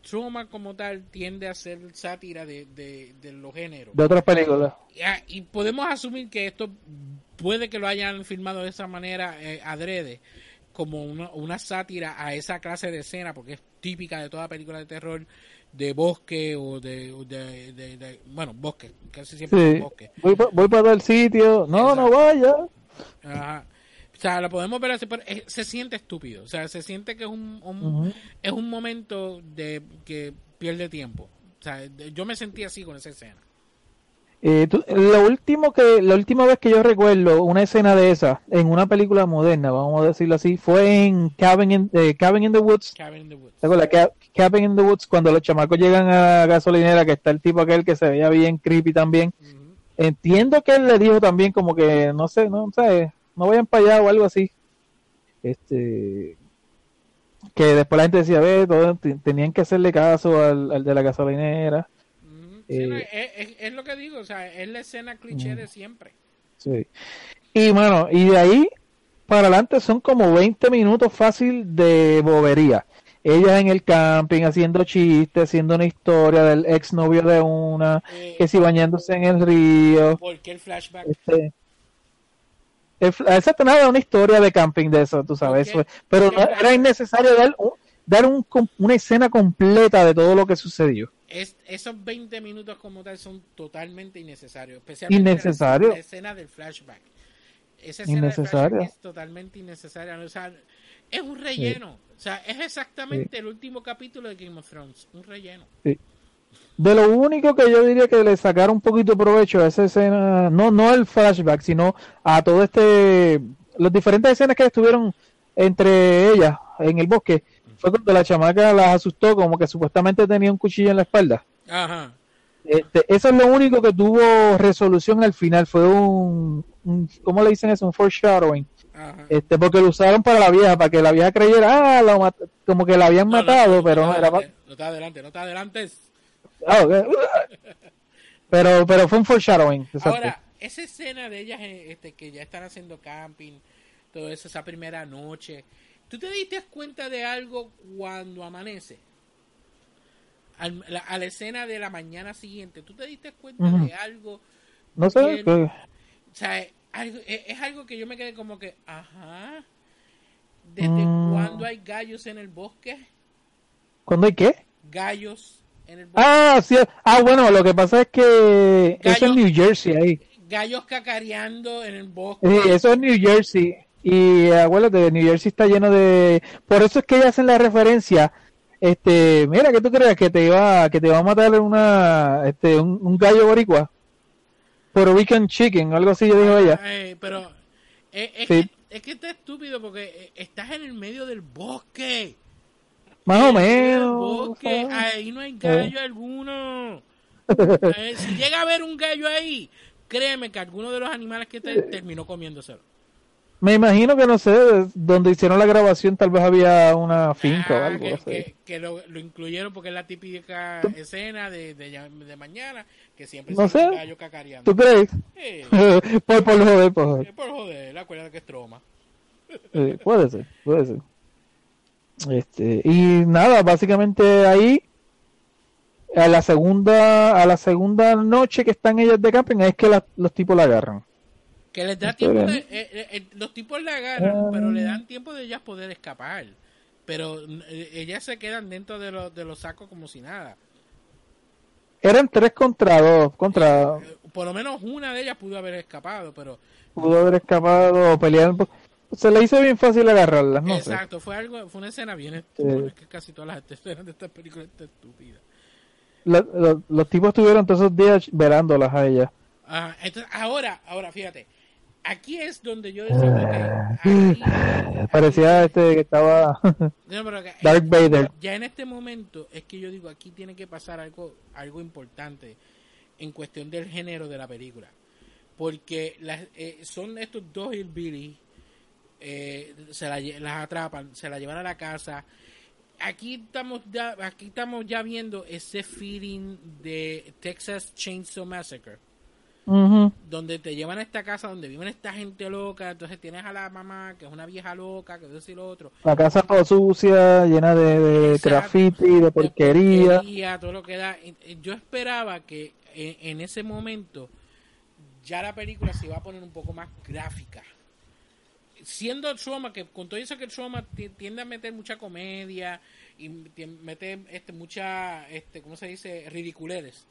Trauma como tal tiende a ser sátira de, de, de los géneros. De otras películas. Ya, y podemos asumir que esto puede que lo hayan filmado de esa manera eh, adrede, como una, una sátira a esa clase de escena, porque es típica de toda película de terror de bosque o de, de- de- bueno, bosque, casi siempre es Sí. bosque. Voy, pa- voy para el sitio. No, no vaya. Ajá. O sea, lo podemos ver así, pero es- se siente estúpido. O sea, se siente que es un, un- es un momento de que pierde tiempo. O sea, yo me sentí así con esa escena. Eh, tú- lo último que, la última vez que yo recuerdo una escena de esa en una película moderna, vamos a decirlo así, fue en Cabin in, eh, Cabin in the Woods. Cabin in the Woods. ¿Te acuerdas? Ca- Cabin in the Woods, cuando los chamacos llegan a la gasolinera, que está el tipo aquel que se veía bien creepy también. Entiendo que él le dijo también como que, no sé, no sé, no vayan para allá o algo así. Este, que después la gente decía, ve, tenían que hacerle caso al, al de la gasolinera. Eh, no, es, es- es lo que digo, o sea, es la escena cliché de siempre. Sí. Y bueno, y de ahí para adelante son como 20 minutos fácil de bobería. Ella en el camping haciendo chistes, haciendo una historia del exnovio de una, Eh, que si bañándose en el río. ¿Por qué el flashback? Este, exacto, nada, una historia de camping de eso, tú sabes. Eso. Pero no, era innecesario dar, un- dar un una escena completa de todo lo que sucedió. Es, esos 20 minutos como tal son totalmente innecesarios. Especialmente Innecesario. La, la escena del flashback. Esa escena del flashback es totalmente innecesaria. O sea, es un relleno. O sea, es exactamente el último capítulo de Game of Thrones, un relleno. De lo único que yo diría que le sacaron un poquito de provecho a esa escena, no, no el flashback, sino a todo este, las diferentes escenas que estuvieron entre ellas en el bosque, fue cuando la chamaca las asustó como que supuestamente tenía un cuchillo en la espalda. Ajá. Este, eso es lo único que tuvo resolución al final, fue un, un ¿cómo le dicen eso? Un foreshadowing. Ajá. Este, porque lo usaron para la vieja, para que la vieja creyera, ah, lo como que la habían No, matado, no, pero no era pa- adelante, No te adelante, no te adelantes. Ah. Pero, pero fue un foreshadowing. exacto. Ahora, esa escena de ellas eh, este, que ya están haciendo camping, todo eso, esa primera noche, ¿tú te diste cuenta de algo cuando amanece? Al- la- a la escena de la mañana siguiente, ¿tú te diste cuenta de algo? no sé, que- O sea, algo- es, es algo que yo me quedé como que, ajá, ¿desde Mm. cuándo hay gallos en el bosque? ¿cuándo hay qué? Gallos. Ah, sí. Ah, bueno, lo que pasa es que eso es New Jersey ahí. Gallos cacareando en el bosque. Sí, eso es New Jersey. Y acuérdate, New Jersey está lleno de... Por eso es que ellos hacen la referencia. Este, mira, que tú creas que te iba, que te va a matar una, este, un, un gallo boricua? Puerto Rican chicken, algo así, dijo ella. Ay, pero es, es Sí. que, es que está estúpido porque eh, estás en el medio del bosque. Más o menos. bosque, ahí no hay gallo alguno. Eh, si llega a haber un gallo ahí, créeme que alguno de los animales que te, terminó comiéndoselo. Me imagino que no sé, donde hicieron la grabación tal vez había una finca o Ah, algo. que, lo, lo incluyeron porque es la típica escena de, de, mañana que siempre No sé. gallo cacareando. ¿Tú crees? Eh, por, por joder, por joder. por joder, acuérdate que es troma. Eh, puede ser, puede ser. Este, y nada, básicamente ahí a la segunda a la segunda noche que están ellas de camping es que la- los tipos la agarran. Que les da tiempo de. eh, eh, eh, los tipos la agarran, Ah. pero le dan tiempo de ellas poder escapar. Pero eh, ellas se quedan dentro de, los de los sacos como si nada. Eran tres contra dos, contra Por lo menos una de ellas pudo haber escapado, pero. pudo haber escapado o pelear. Se le hizo bien fácil agarrarlas, no exacto, fue algo fue una escena bien estúpida. Sí. Es que casi todas las escenas de esta película están estúpidas. La- la- los tipos estuvieron todos esos días verándolas a ellas. Ajá, entonces, ahora, ahora, fíjate. Aquí es donde yo decía, ok, aquí- Parecía este que estaba No, pero que- Darth Vader. Ya en este momento es que yo digo, aquí tiene que pasar algo, algo importante en cuestión del género de la película. Porque las, eh, son estos dos hillbillies, eh, se la las atrapan, se la llevan a la casa. Aquí estamos ya, aquí estamos ya viendo ese feeling de Texas Chainsaw Massacre donde te llevan a esta casa donde viven esta gente loca, entonces tienes a la mamá que es una vieja loca, que eso y lo otro. La casa toda sucia, llena de, de Exacto. graffiti, de porquería. porquería, todo lo que da. Yo esperaba que en, en ese momento ya la película se iba a poner un poco más gráfica. Siendo Trauma, que con todo eso que Trauma ti- tiende a meter mucha comedia y mete este, mucha, este, ¿cómo se dice? Ridiculeres.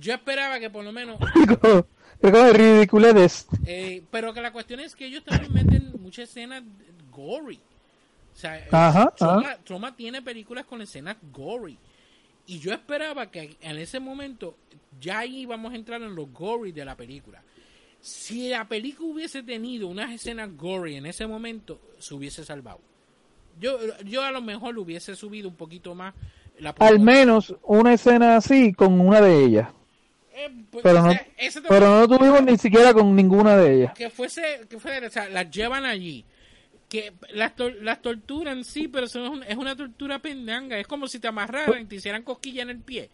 Yo esperaba que por lo menos ridiculeces. Eh, pero que la cuestión es que ellos también meten muchas escenas gory. O sea, eh, Ajá, Troma, ajá. Troma tiene películas con escenas gory. Y yo esperaba que en ese momento ya ahí vamos a entrar en los gory de la película. Si la película hubiese tenido unas escenas gory en ese momento, se hubiese salvado. Yo, yo a lo mejor hubiese subido un poquito más. La Al menos una escena así con una de ellas. Eh, pues, Pero o no, sea, ese también- pero no tuvimos ni siquiera con ninguna de ellas. que fuese, que fuera, o sea, las llevan allí. Que las, tor- las torturan, sí, pero eso es, un- es una tortura pendanga. Es como si te amarraran y te hicieran cosquilla en el pie.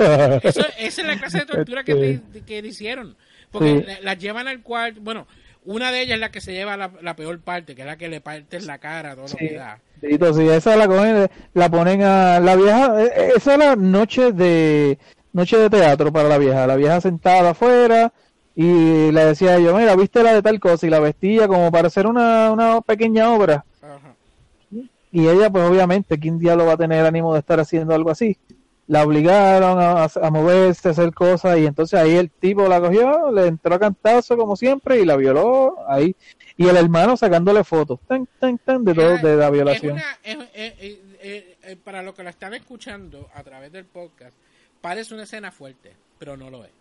Eso, esa es la clase de tortura que, te, que le hicieron. Porque Sí. la- las llevan al cuarto. Bueno, una de ellas es la que se lleva la, la peor parte, que es la que le partes la cara, todo lo Sí. que da. Sí, esa la cogen, la ponen a la vieja, eh, eh, esa es la noche de noche de teatro para la vieja, la vieja sentada afuera y le decía yo, mira, viste la de tal cosa y la vestía como para hacer una, una pequeña obra Ajá. y ella pues obviamente, ¿quién diablo va a tener ánimo de estar haciendo algo así? La obligaron a, a moverse, a hacer cosas, y entonces ahí el tipo la cogió, le entró a cantazo como siempre y la violó ahí. Y el hermano sacándole fotos, tan, tan, tan, de todo, de la Es violación. una- es- eh, para los que la están escuchando a través del podcast, parece una escena fuerte, pero no lo es.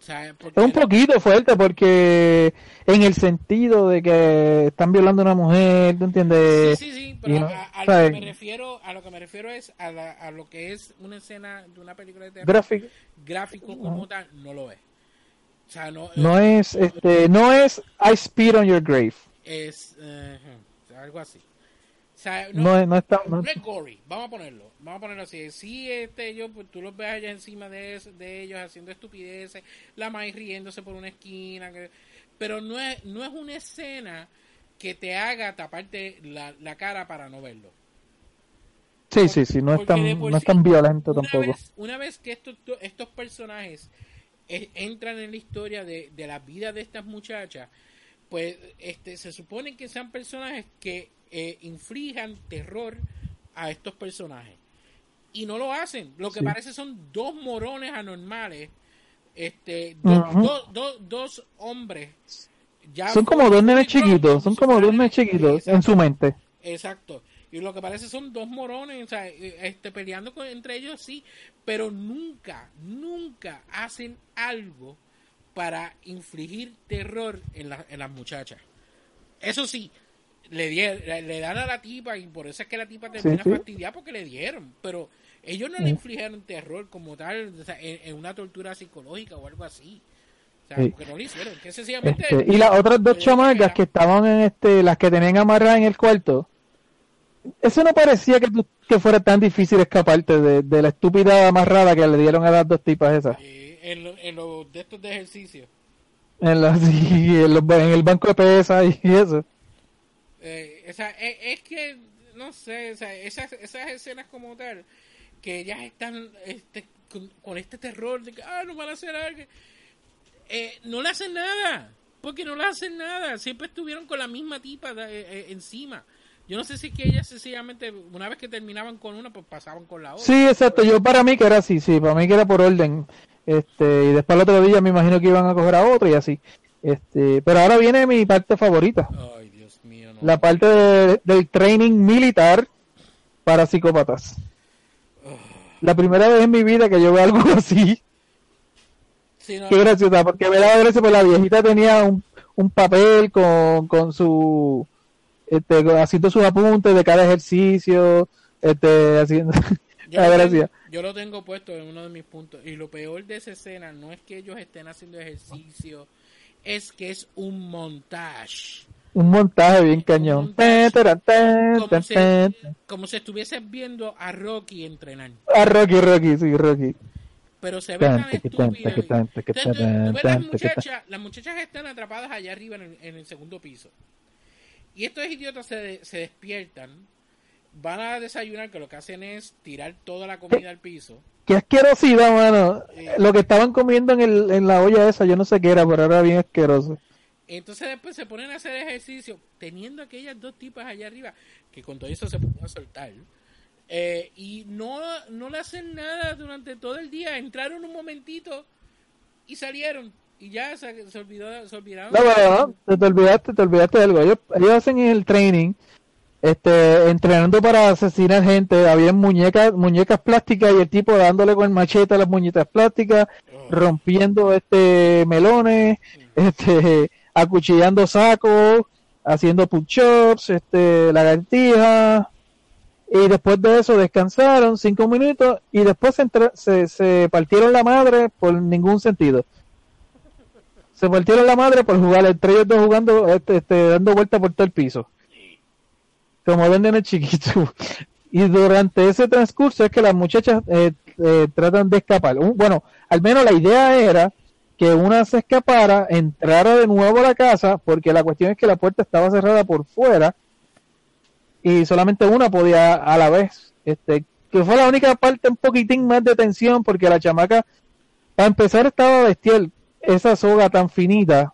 Es un poquito fuerte porque en el sentido de que están violando a una mujer, ¿tú entiendes? Sí, sí, sí, pero no- a, a lo que me refiero, a lo que me refiero es a, la- a lo que es una escena de una película de terror Gráfico. gráfico como tal, no lo es. O sea, no, No es, este, no es I spit on your grave. es eh, algo así. O sea, No, es- no está, no- no es gory, vamos a ponerlo, vamos a ponerlo así. Sí, este, ellos, pues, tú los ves allá encima de, de ellos haciendo estupideces, la maíz riéndose por una esquina, que- pero no es, no es una escena que te haga taparte la, la cara para no verlo. sí, sí, sí, no es Porque tan, no es tan violento una tampoco. Vez, una vez que estos, estos personajes eh, entran en la historia de, de la vida de estas muchachas, pues este se supone que sean personajes que eh, inflijan terror a estos personajes. Y no lo hacen. Lo que Sí. parece son dos morones anormales. Este, do- Ujú. do- do- dos hombres. Ya Son como dos nenes chiquitos, son como dos nenes chiquitos Exacto. en su mente. Exacto. Y lo que parece son dos morones, o sea, este, peleando con- entre ellos, sí, pero nunca, nunca hacen algo para infligir terror en, la- en las muchachas. Eso sí, le, die- le, dan a la tipa y por eso es que la tipa termina sí. fastidiada porque le dieron, pero ellos no le infligieron terror como tal, o sea, en, en una tortura psicológica o algo así. O sea, porque no lo hicieron, que sencillamente... Este, y las otras dos dieron chamacas que estaban en este, las que tenían amarradas en el cuarto, eso no parecía que, tú- que fuera tan difícil escaparte de, de la estúpida amarrada que le dieron a las dos tipas esas. en, lo- en los de estos de ejercicio. En, la- sí, en, los- en el banco de pesas y eso. Eh, o sea, es, es que, no sé, o sea, esas, esas escenas como tal, que ellas están este, con, con este terror de que, ah, nos van a hacer algo. Eh, no le hacen nada, porque no le hacen nada. Siempre estuvieron con la misma tipa de- eh, eh, encima. Yo no sé si es que ellas sencillamente, una vez que terminaban con una, pues pasaban con la otra. Sí, exacto. Yo para mí que era así, sí, para mí que era por orden. Este, y después el otro día me imagino que iban a coger a otro y así. Este, pero ahora viene mi parte favorita. No. La parte de- del training militar para psicópatas. La primera vez en mi vida que yo veo algo así. Sí, no, Qué graciosa, porque me daba gracia, pues la viejita tenía un, un papel con, con su, este, haciendo sus apuntes de cada ejercicio, este, haciendo, Yo la lo, tengo, yo lo tengo puesto en uno de mis puntos. Y lo peor de esa escena no es que ellos estén haciendo ejercicio, es que es un montaje. Un montaje bien cañón. montaje. Como tan. como si estuviese viendo a Rocky entrenar. Ah, Rocky, Rocky, sí, Rocky. Pero se ve tan estúpido. las muchachas, las muchachas están atrapadas allá arriba en el, en el segundo piso. Y estos idiotas se, se despiertan, van a desayunar, que lo que hacen es tirar toda la comida al piso. Qué asquerosidad, mano. Lo que estaban comiendo en, el, en la olla esa, yo no sé qué era, pero era bien asqueroso. Entonces después se ponen a hacer ejercicio, teniendo aquellas dos tipas allá arriba, que con todo eso se pueden a soltar. Eh, y no, no le hacen nada durante todo el día. Entraron un momentito y salieron. Y ya se, se olvidó, se olvidaron. No, pero no, te, te olvidaste, te olvidaste de algo. Ellos, ellos hacen el training, este, entrenando para asesinar gente. Había muñecas, muñecas plásticas y el tipo dándole con el machete a las muñecas plásticas, rompiendo este melones, este, acuchillando sacos, haciendo push-ups, este, lagartijas. Y después de eso descansaron cinco minutos y después se, se, partieron la madre por ningún sentido se partieron la madre por jugar, entre ellos dos jugando, este, este, dando vueltas por todo el piso. Como ven en el chiquito. Y durante ese transcurso es que las muchachas eh, eh, tratan de escapar. Bueno, al menos la idea era que una se escapara, entrara de nuevo a la casa, porque la cuestión es que la puerta estaba cerrada por fuera y solamente una podía a la vez. Este, que fue la única parte un poquitín más de tensión, porque la chamaca, para empezar, estaba bestial esa soga tan finita,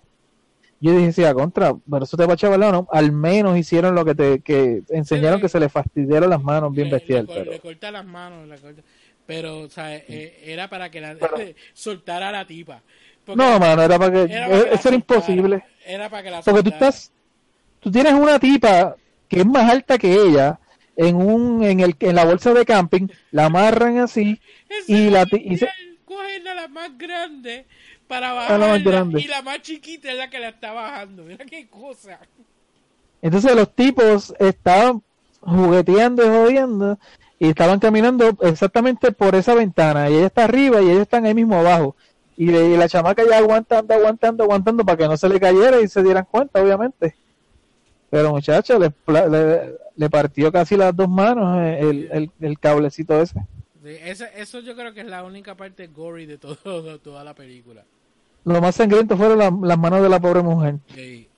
yo dije, sí, a contra, pero eso te va a chaval, no, al menos hicieron lo que te que enseñaron Sí, que se le fastidiaron las manos bien Le- bestial, le, pero le corta las manos. le corta- Pero, o sea, eh, era para que la soltara a la tipa. No, mano, era para que. era para que la eso era imposible. Era para que la Porque tú estás. Tú tienes una tipa que es más alta que ella en un en el en la bolsa de camping, la amarran así y la y se- cogen a la más grande para A bajarla la más grande. y la más chiquita es la que la está bajando. Mira qué cosa. Entonces los tipos estaban jugueteando y jodiendo y estaban caminando exactamente por esa ventana y ella está arriba y ellos están ahí mismo abajo y, de- y la chamaca ya aguantando, aguantando, aguantando para que no se le cayera y se dieran cuenta, obviamente. Pero muchacho, le, pla- le, le partió casi las dos manos eh, el, el, el cablecito ese. Sí, eso yo creo que es la única parte gory de, todo, de toda la película. Lo más sangriento fueron la- las manos de la pobre mujer. Sí.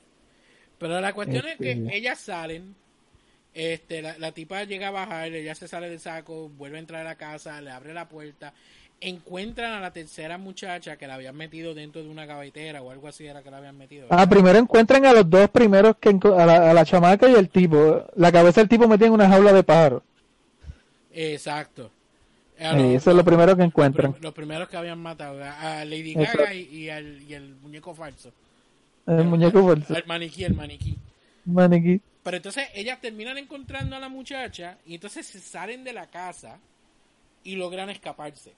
Pero la cuestión es que Este- ellas salen, este, la, la tipa llega a bajar, ella se sale del saco, vuelve a entrar a la casa, le abre la puerta, encuentran a la tercera muchacha que la habían metido dentro de una gavetera o algo así era que la habían metido. Ah, primero encuentran a los dos primeros, que a la, a la chamaca y el tipo. La cabeza del tipo metida en una jaula de pájaros. Exacto. Eh, eso es lo primero que encuentran. Los primeros que habían matado, a a Lady. Gaga y, y al, y el muñeco falso. El muñeco falso. El maniquí, el maniquí. Maniquí. Pero entonces ellas terminan encontrando a la muchacha y entonces se salen de la casa y logran escaparse.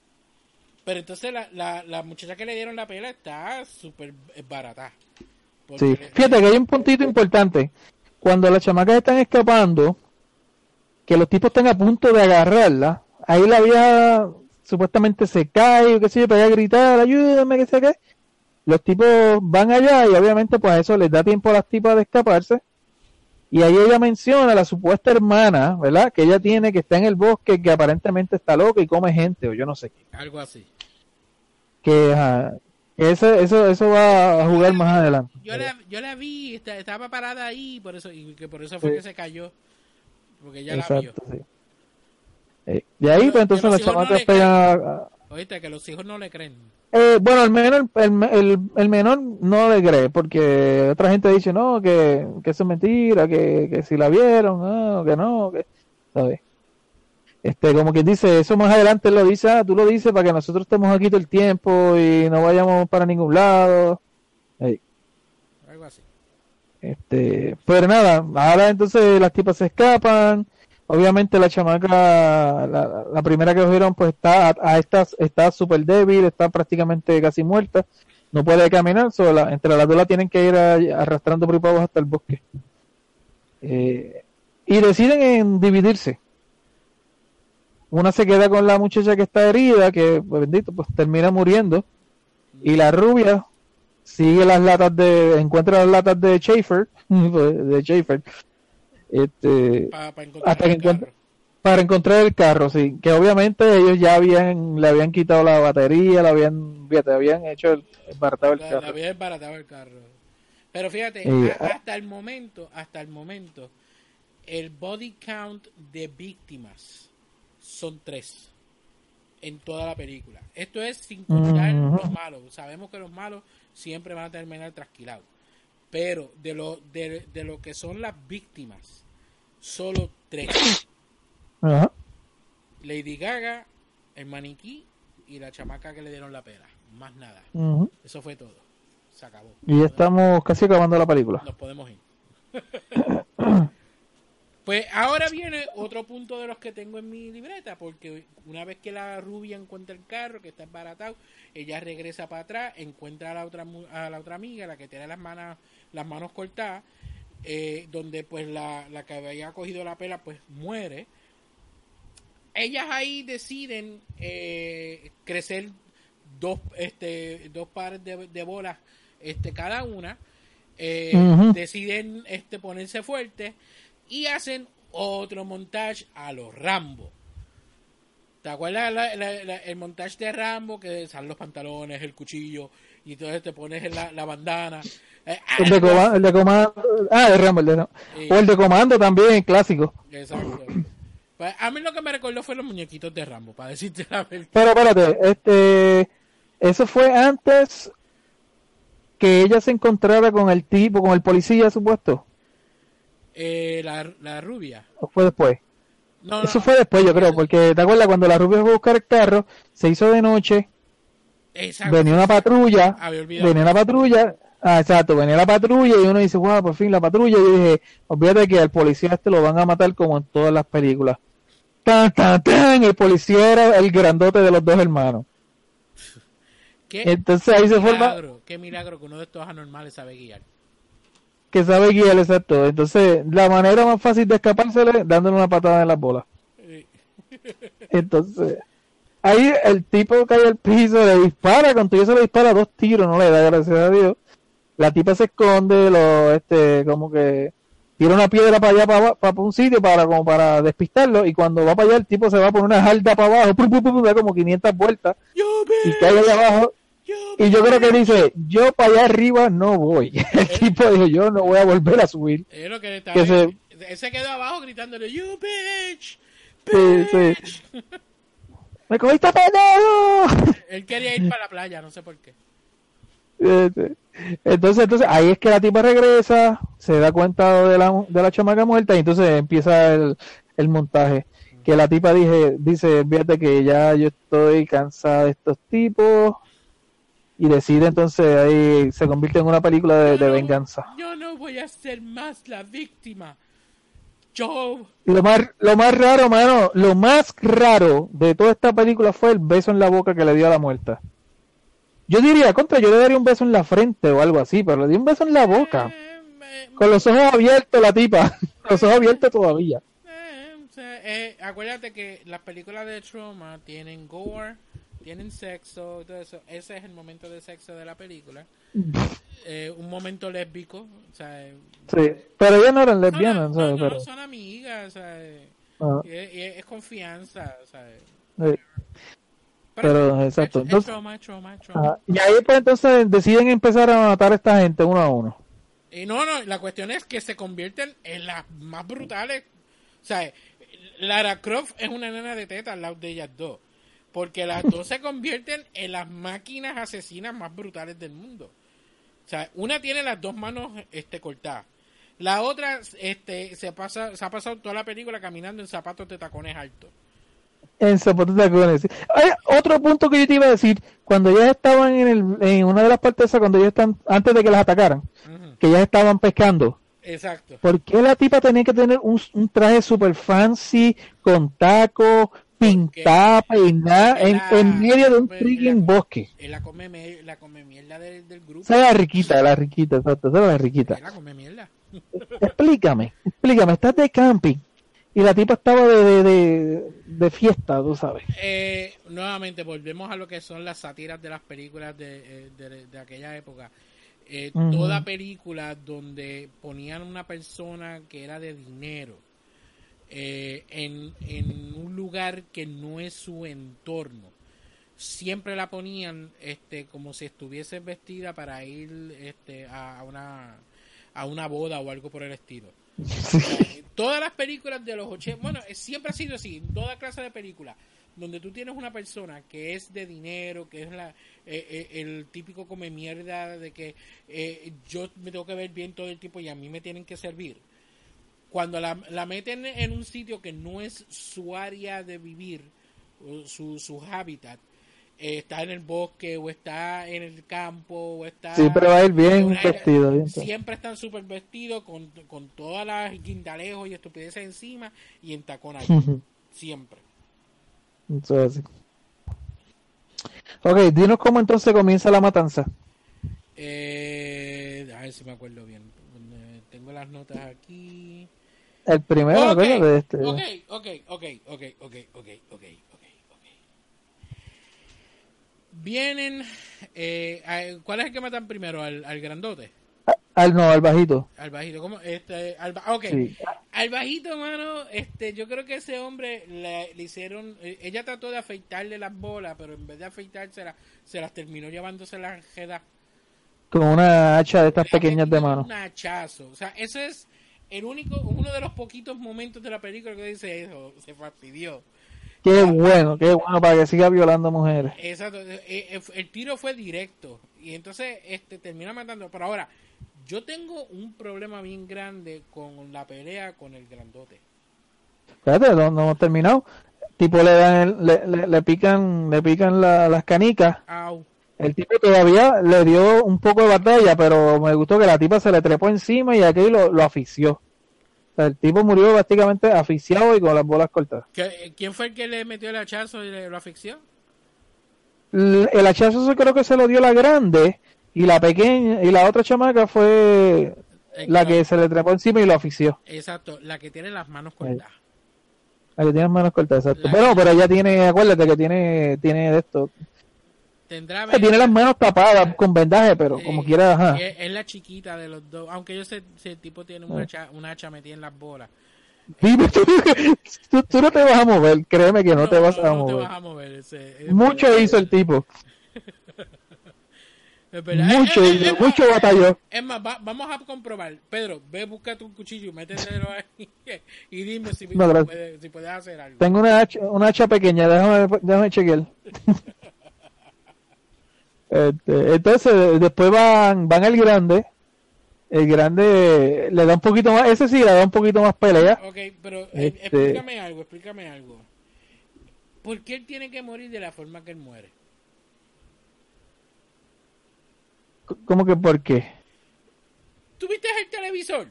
Pero entonces la, la, la muchacha que le dieron la pela está súper barata. Sí. Fíjate que hay un puntito importante. Cuando las chamacas están escapando, que los tipos están a punto de agarrarla, ahí la vieja supuestamente se cae o qué sé yo, para a gritar, ayúdame, que sé qué. Los tipos van allá y obviamente pues eso les da tiempo a las tipas de escaparse. Y ahí ella menciona a la supuesta hermana, ¿verdad? Que ella tiene, que está en el bosque, que aparentemente está loca y come gente o yo no sé qué. Algo así. Que ajá, eso, eso, eso va a jugar más adelante. Yo la, yo la vi, está- estaba parada ahí, por eso, y que por eso fue Sí. que se cayó. Porque ya la vio. Sí. Eh, de ahí, Pero- pues entonces las chamacas le pegan a- a- Oíste, que los hijos no le creen. Eh, bueno, al menos el, el, el, el menor no le cree, porque otra gente dice, no, que, que eso es mentira, que, que si la vieron, no, que no, que, ¿sabes? Este, como quien dice, eso más adelante lo dice, ah, tú lo dices para que nosotros estemos aquí todo el tiempo y no vayamos para ningún lado. Algo así. Este, pero nada, ahora entonces las tipas se escapan. Obviamente la chamaca, la, la primera que cogieron, pues está a, a estas, está súper débil, está prácticamente casi muerta, no puede caminar, sola. Entre las dos la tienen que ir a- arrastrando por ahí para abajo hasta el bosque. Eh, y deciden en dividirse. Una se queda con la muchacha que está herida, que pues, bendito, pues termina muriendo. Y la rubia sigue las latas de, encuentra las latas de Schaefer, de Schaefer, este, Para encontrar Hasta que para encontrar el carro, sí, que obviamente ellos ya habían, le habían quitado la batería, le habían, fíjate, habían hecho el, embaratado el carro. la había desbaratado el carro. Pero fíjate, Y- a- hasta el momento, hasta el momento, el body count de víctimas son tres en toda la película. Esto es sin contar los malos. Sabemos que los malos siempre van a terminar trasquilados. Pero de lo, de, de lo que son las víctimas, solo tres. Lady Gaga, el maniquí y la chamaca que le dieron la pera. Más nada. Eso fue todo. Se acabó. Y ya estamos casi acabando la película. Nos podemos ir. pues ahora viene otro punto de los que tengo en mi libreta, porque una vez que la rubia encuentra el carro, que está embaratado, ella regresa para atrás, encuentra a la otra a la otra amiga, la que tiene las manos las manos cortadas, eh, donde pues la, la que había cogido la pela pues muere. Ellas ahí deciden eh, crecer dos este dos pares de, de bolas este cada una eh, deciden este ponerse fuertes y hacen otro montaje a los Rambo ¿te acuerdas la- la- la- el montaje de Rambo que salen los pantalones el cuchillo y entonces te pones la, la bandana Eh, ah, El de, coma- el de comando, ah, el Rambo, el de Rambo. Sí. O el de comando también, clásico. exacto Pues, a mí lo que me recordó fue los muñequitos de Rambo para decirte la verdad Pero espérate, este, eso fue antes que ella se encontrara con el tipo, con el policía supuesto, Eh, la, la rubia o fue después. No, Eso no. fue después, yo creo, porque te acuerdas cuando la rubia fue a buscar el carro, se hizo de noche, Exacto. venía una patrulla, Había olvidado. venía la patrulla, ah, exacto, venía la patrulla y uno dice, wow, por fin la patrulla. Y yo dije, olvídate que al policía este lo van a matar como en todas las películas. Tan, tan, tan, el policía era el grandote de los dos hermanos. ¿Qué Entonces ahí se forma milagro, qué milagro que uno de estos anormales sabe guiar. Que sabe guiar, exacto. Entonces la manera más fácil de escapársele dándole una patada en las bolas. Entonces, ahí el tipo cae al piso, le dispara, con todo eso le dispara dos tiros, no le da gracias a Dios. La tipa se esconde, lo, este, como que tira una piedra para allá, para, para un sitio, para, como para despistarlo, y cuando va para allá el tipo se va por una jarda para abajo, pum, pum, pum, da como 500 vueltas, y cae allá abajo, y yo creo que dice, yo para allá arriba no voy. El tipo dijo, yo no voy a volver a subir. Es lo que le está que se- quedó abajo gritándole, you bitch, Sí, sí. ¡Me cogiste pendejo! Él quería ir para la playa, no sé por qué. Entonces, entonces ahí es que la tipa regresa, se da cuenta de la, de la chamaca muerta y entonces empieza el, el montaje. Que la tipa dije, dice, fíjate que ya yo estoy cansada de estos tipos y decide entonces ahí se convierte en una película de, de venganza. Yo no voy a ser más la víctima. Yo, Y lo más, lo más raro, mano, lo más raro de toda esta película fue el beso en la boca que le dio a la muerta. Yo diría, contra, yo le daría un beso en la frente o algo así, pero le di un beso en la boca. eh, eh, Con los ojos abiertos la tipa. Los ojos abiertos todavía. eh, o sea, eh, acuérdate que las películas de trauma tienen gore, tienen sexo, todo eso. Ese es el momento de sexo de la película. Eh, un momento lésbico, o sea, eh, Sí. Pero ellas no eran lesbianas, no, ¿sabes? no, Pero, son amigas, o sea, eh, ah, y es, y es confianza, o sea, sí. Pero, exacto, Es, es entonces- trauma, trauma, trauma. Ah, y ahí pues entonces deciden empezar a matar a esta gente uno a uno. Y no, no, la cuestión es que se convierten en las más brutales. O sea, Lara Croft es una nena de teta al lado de ellas dos. Porque las dos se convierten en las máquinas asesinas más brutales del mundo. O sea, una tiene las dos manos este, cortadas. La otra este, se, pasa, se ha pasado toda la película caminando en zapatos de tacones altos. En zapatos de tacones. Hay otro punto que yo te iba a decir, cuando ellas estaban en, el, en una de las partes cuando ellas están, antes de que las atacaran, Ujú. que ellas estaban pescando, Exacto. ¿por qué la tipa tenía que tener un, un traje super fancy, con tacos, pintada, peinada, en, la- en medio de un la- freaking bosque? La come, me- la come mierda del, del grupo. Esa es la riquita, la riquita, exacto, esa es la riquita. La come mierda. Explícame, explícame, estás de camping y la tipa estaba de, de, de, de fiesta, tú sabes. Eh, nuevamente volvemos a lo que son las sátiras de las películas de, eh, de, de aquella época. Eh, Ujú. Toda película donde ponían una persona que era de dinero eh, en, en un lugar que no es su entorno, siempre la ponían este como si estuviese vestida para ir este, a, a una a una boda o algo por el estilo. Todas las películas de los 80, bueno, siempre ha sido así, en toda clase de películas, donde tú tienes una persona que es de dinero, que es la, eh, eh, el típico come mierda de que eh, yo me tengo que ver bien todo el tiempo y a mí me tienen que servir. Cuando la, la meten en un sitio que no es su área de vivir, su, su hábitat, eh, está en el bosque o está en el campo o está Siempre va a ir bien una vestido, bien todo. siempre están súper vestidos con, con todas las guindalejos y estupideces encima y en tacón ahí. siempre. Eso es así. Ok, dinos cómo entonces comienza la matanza. Eh, a ver si me acuerdo bien. Eh, Tengo las notas aquí. El primero, okay, de este. Ok, ok, ok, ok, ok, ok, ok, ok. Vienen. Eh, ¿Cuál es el que matan primero? ¿Al, al grandote? Al, no, al bajito. Al bajito, ¿cómo? Este, al, ok. Sí. Al bajito, mano, este, yo creo que ese hombre le, le, hicieron. Eh, ella trató de afeitarle las bolas, pero en vez de afeitárselas, se las terminó llevándose las jedas. Con una hacha de estas pequeñas de mano. Un hachazo. O sea, eso es el único, uno de los poquitos momentos de la película que dice eso, se fastidió. Qué bueno, qué bueno para que siga violando mujeres. Exacto, eh, eh, el tiro fue directo y entonces este termina matando. Pero ahora, yo tengo un problema bien grande con la pelea con el grandote. Espérate, no, no hemos terminado. Tipo le dan el- le, le, le pican, le pican la- las canicas. Au. El tipo todavía le dio un poco de batalla, pero me gustó que la tipa se le trepó encima y aquello lo, lo asfixió. O sea, el tipo murió prácticamente asfixiado y con las bolas cortadas. ¿Qué- ¿Quién fue el que le metió el hachazo y le, lo asfixió? L- El hachazo se creo que se lo dio la grande y la pequeña y la otra chamaca fue El la que- se le trepó encima y lo asfixió. Exacto, la que tiene las manos cortadas. La que tiene las manos cortadas, exacto. La- Pero, pero ella tiene, acuérdate que tiene, tiene de esto. Tendrá tiene las manos tapadas con vendaje, pero como quiera, ajá. Es, es la chiquita de los dos. Aunque yo sé si el tipo tiene un hacha, un hacha metida en las bolas. Dime, tú, tú, tú no te vas a mover, créeme que no, te vas a no te mover. vas a mover. ese- es Mucho hizo el tipo, mucho Eh, hizo, eh, mucho eh, batalló. Es más, va- vamos a comprobar. Pedro, ve, búscate un cuchillo, métetelo ahí y dime si, No, puedes, si puedes hacer algo. Tengo una hacha, una hacha pequeña, déjame, déjame chequear. Este, entonces, después van, van al grande. El grande le da un poquito más, ese sí le da un poquito más pelea. Ok, pero eh, Este- explícame algo, explícame algo. ¿Por qué él tiene que morir de la forma que él muere? ¿Cómo que por qué? ¿Tuviste el televisor?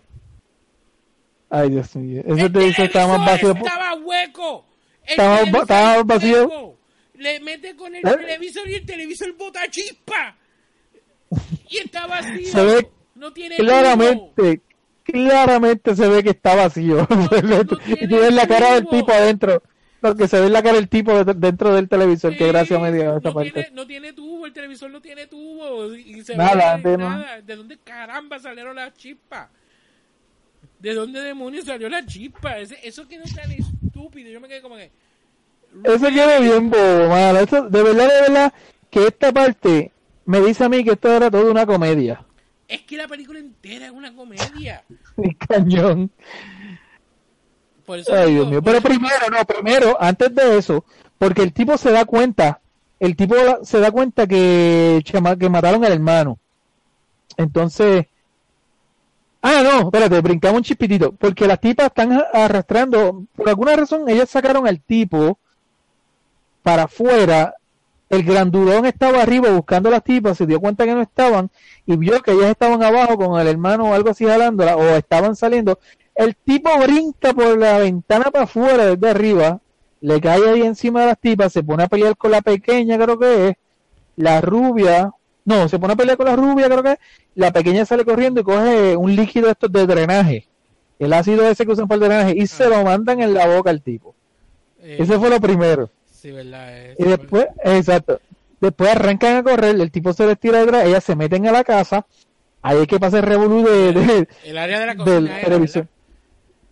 Ay, Dios mío. Ese el televisor estaba más vacío. televisor estaba hueco. Estaba- televisor estaba vacío. hueco. Le mete con el ¿Eh? televisor y el televisor bota chispa. Y está vacío. Se ve no tiene. Claramente, claramente se ve que está vacío. no y tú ves la cara del tipo adentro. Lo que se ve la cara del tipo de- dentro del televisor. que Sí, gracia me dio esa no parte. Tiene, no tiene tubo, el televisor no tiene tubo. Y se Nada, ve de nada. ¿De dónde caramba salieron las chispas? ¿De dónde demonios salió la chispa? Ese- eso que no tan estúpido. Yo me quedé como que. Eso quedó bien bobo, mano. Eso, de verdad, de verdad, que esta parte me dice a mí que esto era toda una comedia. Es que la película entera es una comedia. Cañón. Por eso Ay, Dios mío. Pero primero, no, primero, antes de eso, porque el tipo se da cuenta, el tipo se da cuenta que, que mataron al hermano. Entonces, ah, no, espérate, brincamos un chispitito, porque las tipas están arrastrando, por alguna razón, ellas sacaron al tipo para afuera, el grandurón estaba arriba buscando a las tipas, se dio cuenta que no estaban y vio que ellas estaban abajo con el hermano o algo así jalándola o estaban saliendo. El tipo brinca por la ventana para afuera desde arriba, le cae ahí encima de las tipas, se pone a pelear con la pequeña, creo que es, la rubia, no, se pone a pelear con la rubia, creo que es, la pequeña sale corriendo y coge un líquido de estos de drenaje, el ácido ese que usan para el drenaje, y se lo mandan en la boca al tipo. eh, Ese fue lo primero. Sí, verdad. eh, Y después, exacto. Después arrancan a correr, el tipo se les tira detrás, ellas se meten a la casa, ahí es que pasa el revolú de, de- El área de la del cocina era, televisor. ¿verdad?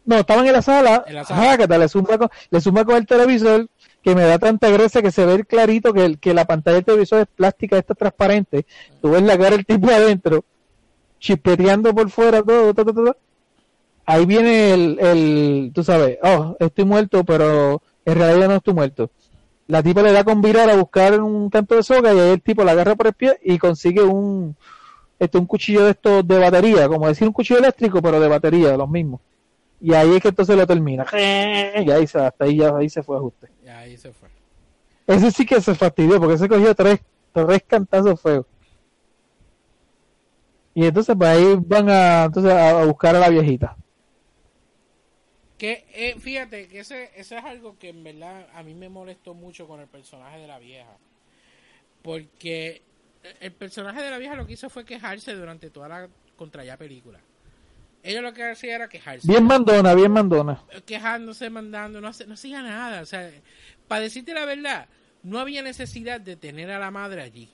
No, estaban en la sala, En la sala. jácata, le zumba con, le zumba con el televisor, que me da tanta gracia que se ve clarito que, el, que la pantalla del televisor es plástica, esta transparente, tú ves la cara del tipo adentro, chispeteando por fuera, todo, todo, todo. Ahí viene el, el, tú sabes, oh, estoy muerto, pero en realidad no estoy muerto. La tipa le da con virar a buscar un canto de soga y ahí el tipo la agarra por el pie y consigue un, este, un cuchillo de estos de batería, como decir un cuchillo eléctrico, pero de batería, los mismos. Y ahí es que entonces lo termina. Y ahí se, hasta ahí ya ahí se fue ajuste. Y ahí se fue. Ese sí que se fastidió porque se cogió tres, tres cantazos feos. Y entonces pues ahí van a, entonces, a a buscar a la viejita. Que eh, fíjate que ese, eso es algo que en verdad a mí me molestó mucho con el personaje de la vieja. Porque el personaje de la vieja lo que hizo fue quejarse durante toda la contra ya película. Ella lo que hacía era quejarse. Bien mandona, bien mandona. quejándose, mandando, no, hace- no hacía nada. O sea, para decirte la verdad, no había necesidad de tener a la madre allí.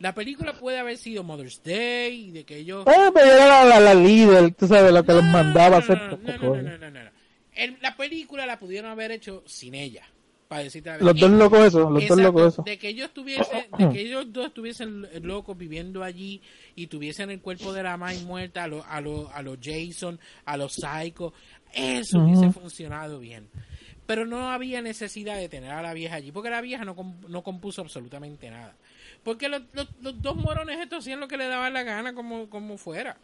La película puede haber sido Mother's Day, de que ellos... Ah, pero era la, la, la líder, tú sabes, lo que los No, mandaba a no, hacer. no. El- la película la pudieron haber hecho sin ella, para decirte la Los dos locos esos, los dos locos esos. De que ellos tuviesen, de que ellos dos estuviesen locos viviendo allí y tuviesen el cuerpo de la madre muerta a los a los a los Jason, a los Psycho, eso hubiese funcionado bien. Pero no había necesidad de tener a la vieja allí, porque la vieja no, no compuso absolutamente nada. Porque los, los, los dos morones estos hacían lo que le daban la gana como, como fuera.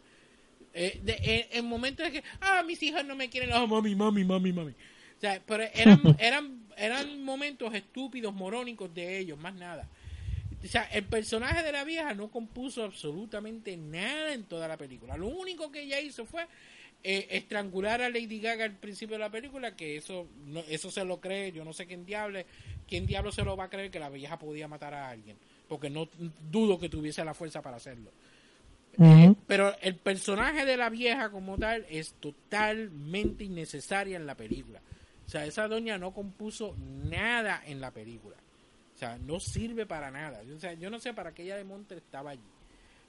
Eh, de, en, en momentos de que, ah, mis hijas no me quieren, ah, mami, mami, mami, mami. sea, pero eran, eran, eran momentos estúpidos, morónicos de ellos, más nada. O sea, el personaje de la vieja no compuso absolutamente nada en toda la película. Lo único que ella hizo fue eh, estrangular a Lady Gaga al principio de la película, que eso no, eso se lo cree, yo no sé quién diable, quién diablo se lo va a creer que la vieja podía matar a alguien, porque no dudo que tuviese la fuerza para hacerlo. Ujú. Pero el personaje de la vieja como tal es totalmente innecesaria en la película. O sea, esa doña no compuso nada en la película. O sea, no sirve para nada. O sea, yo no sé para qué ella de Monte estaba allí.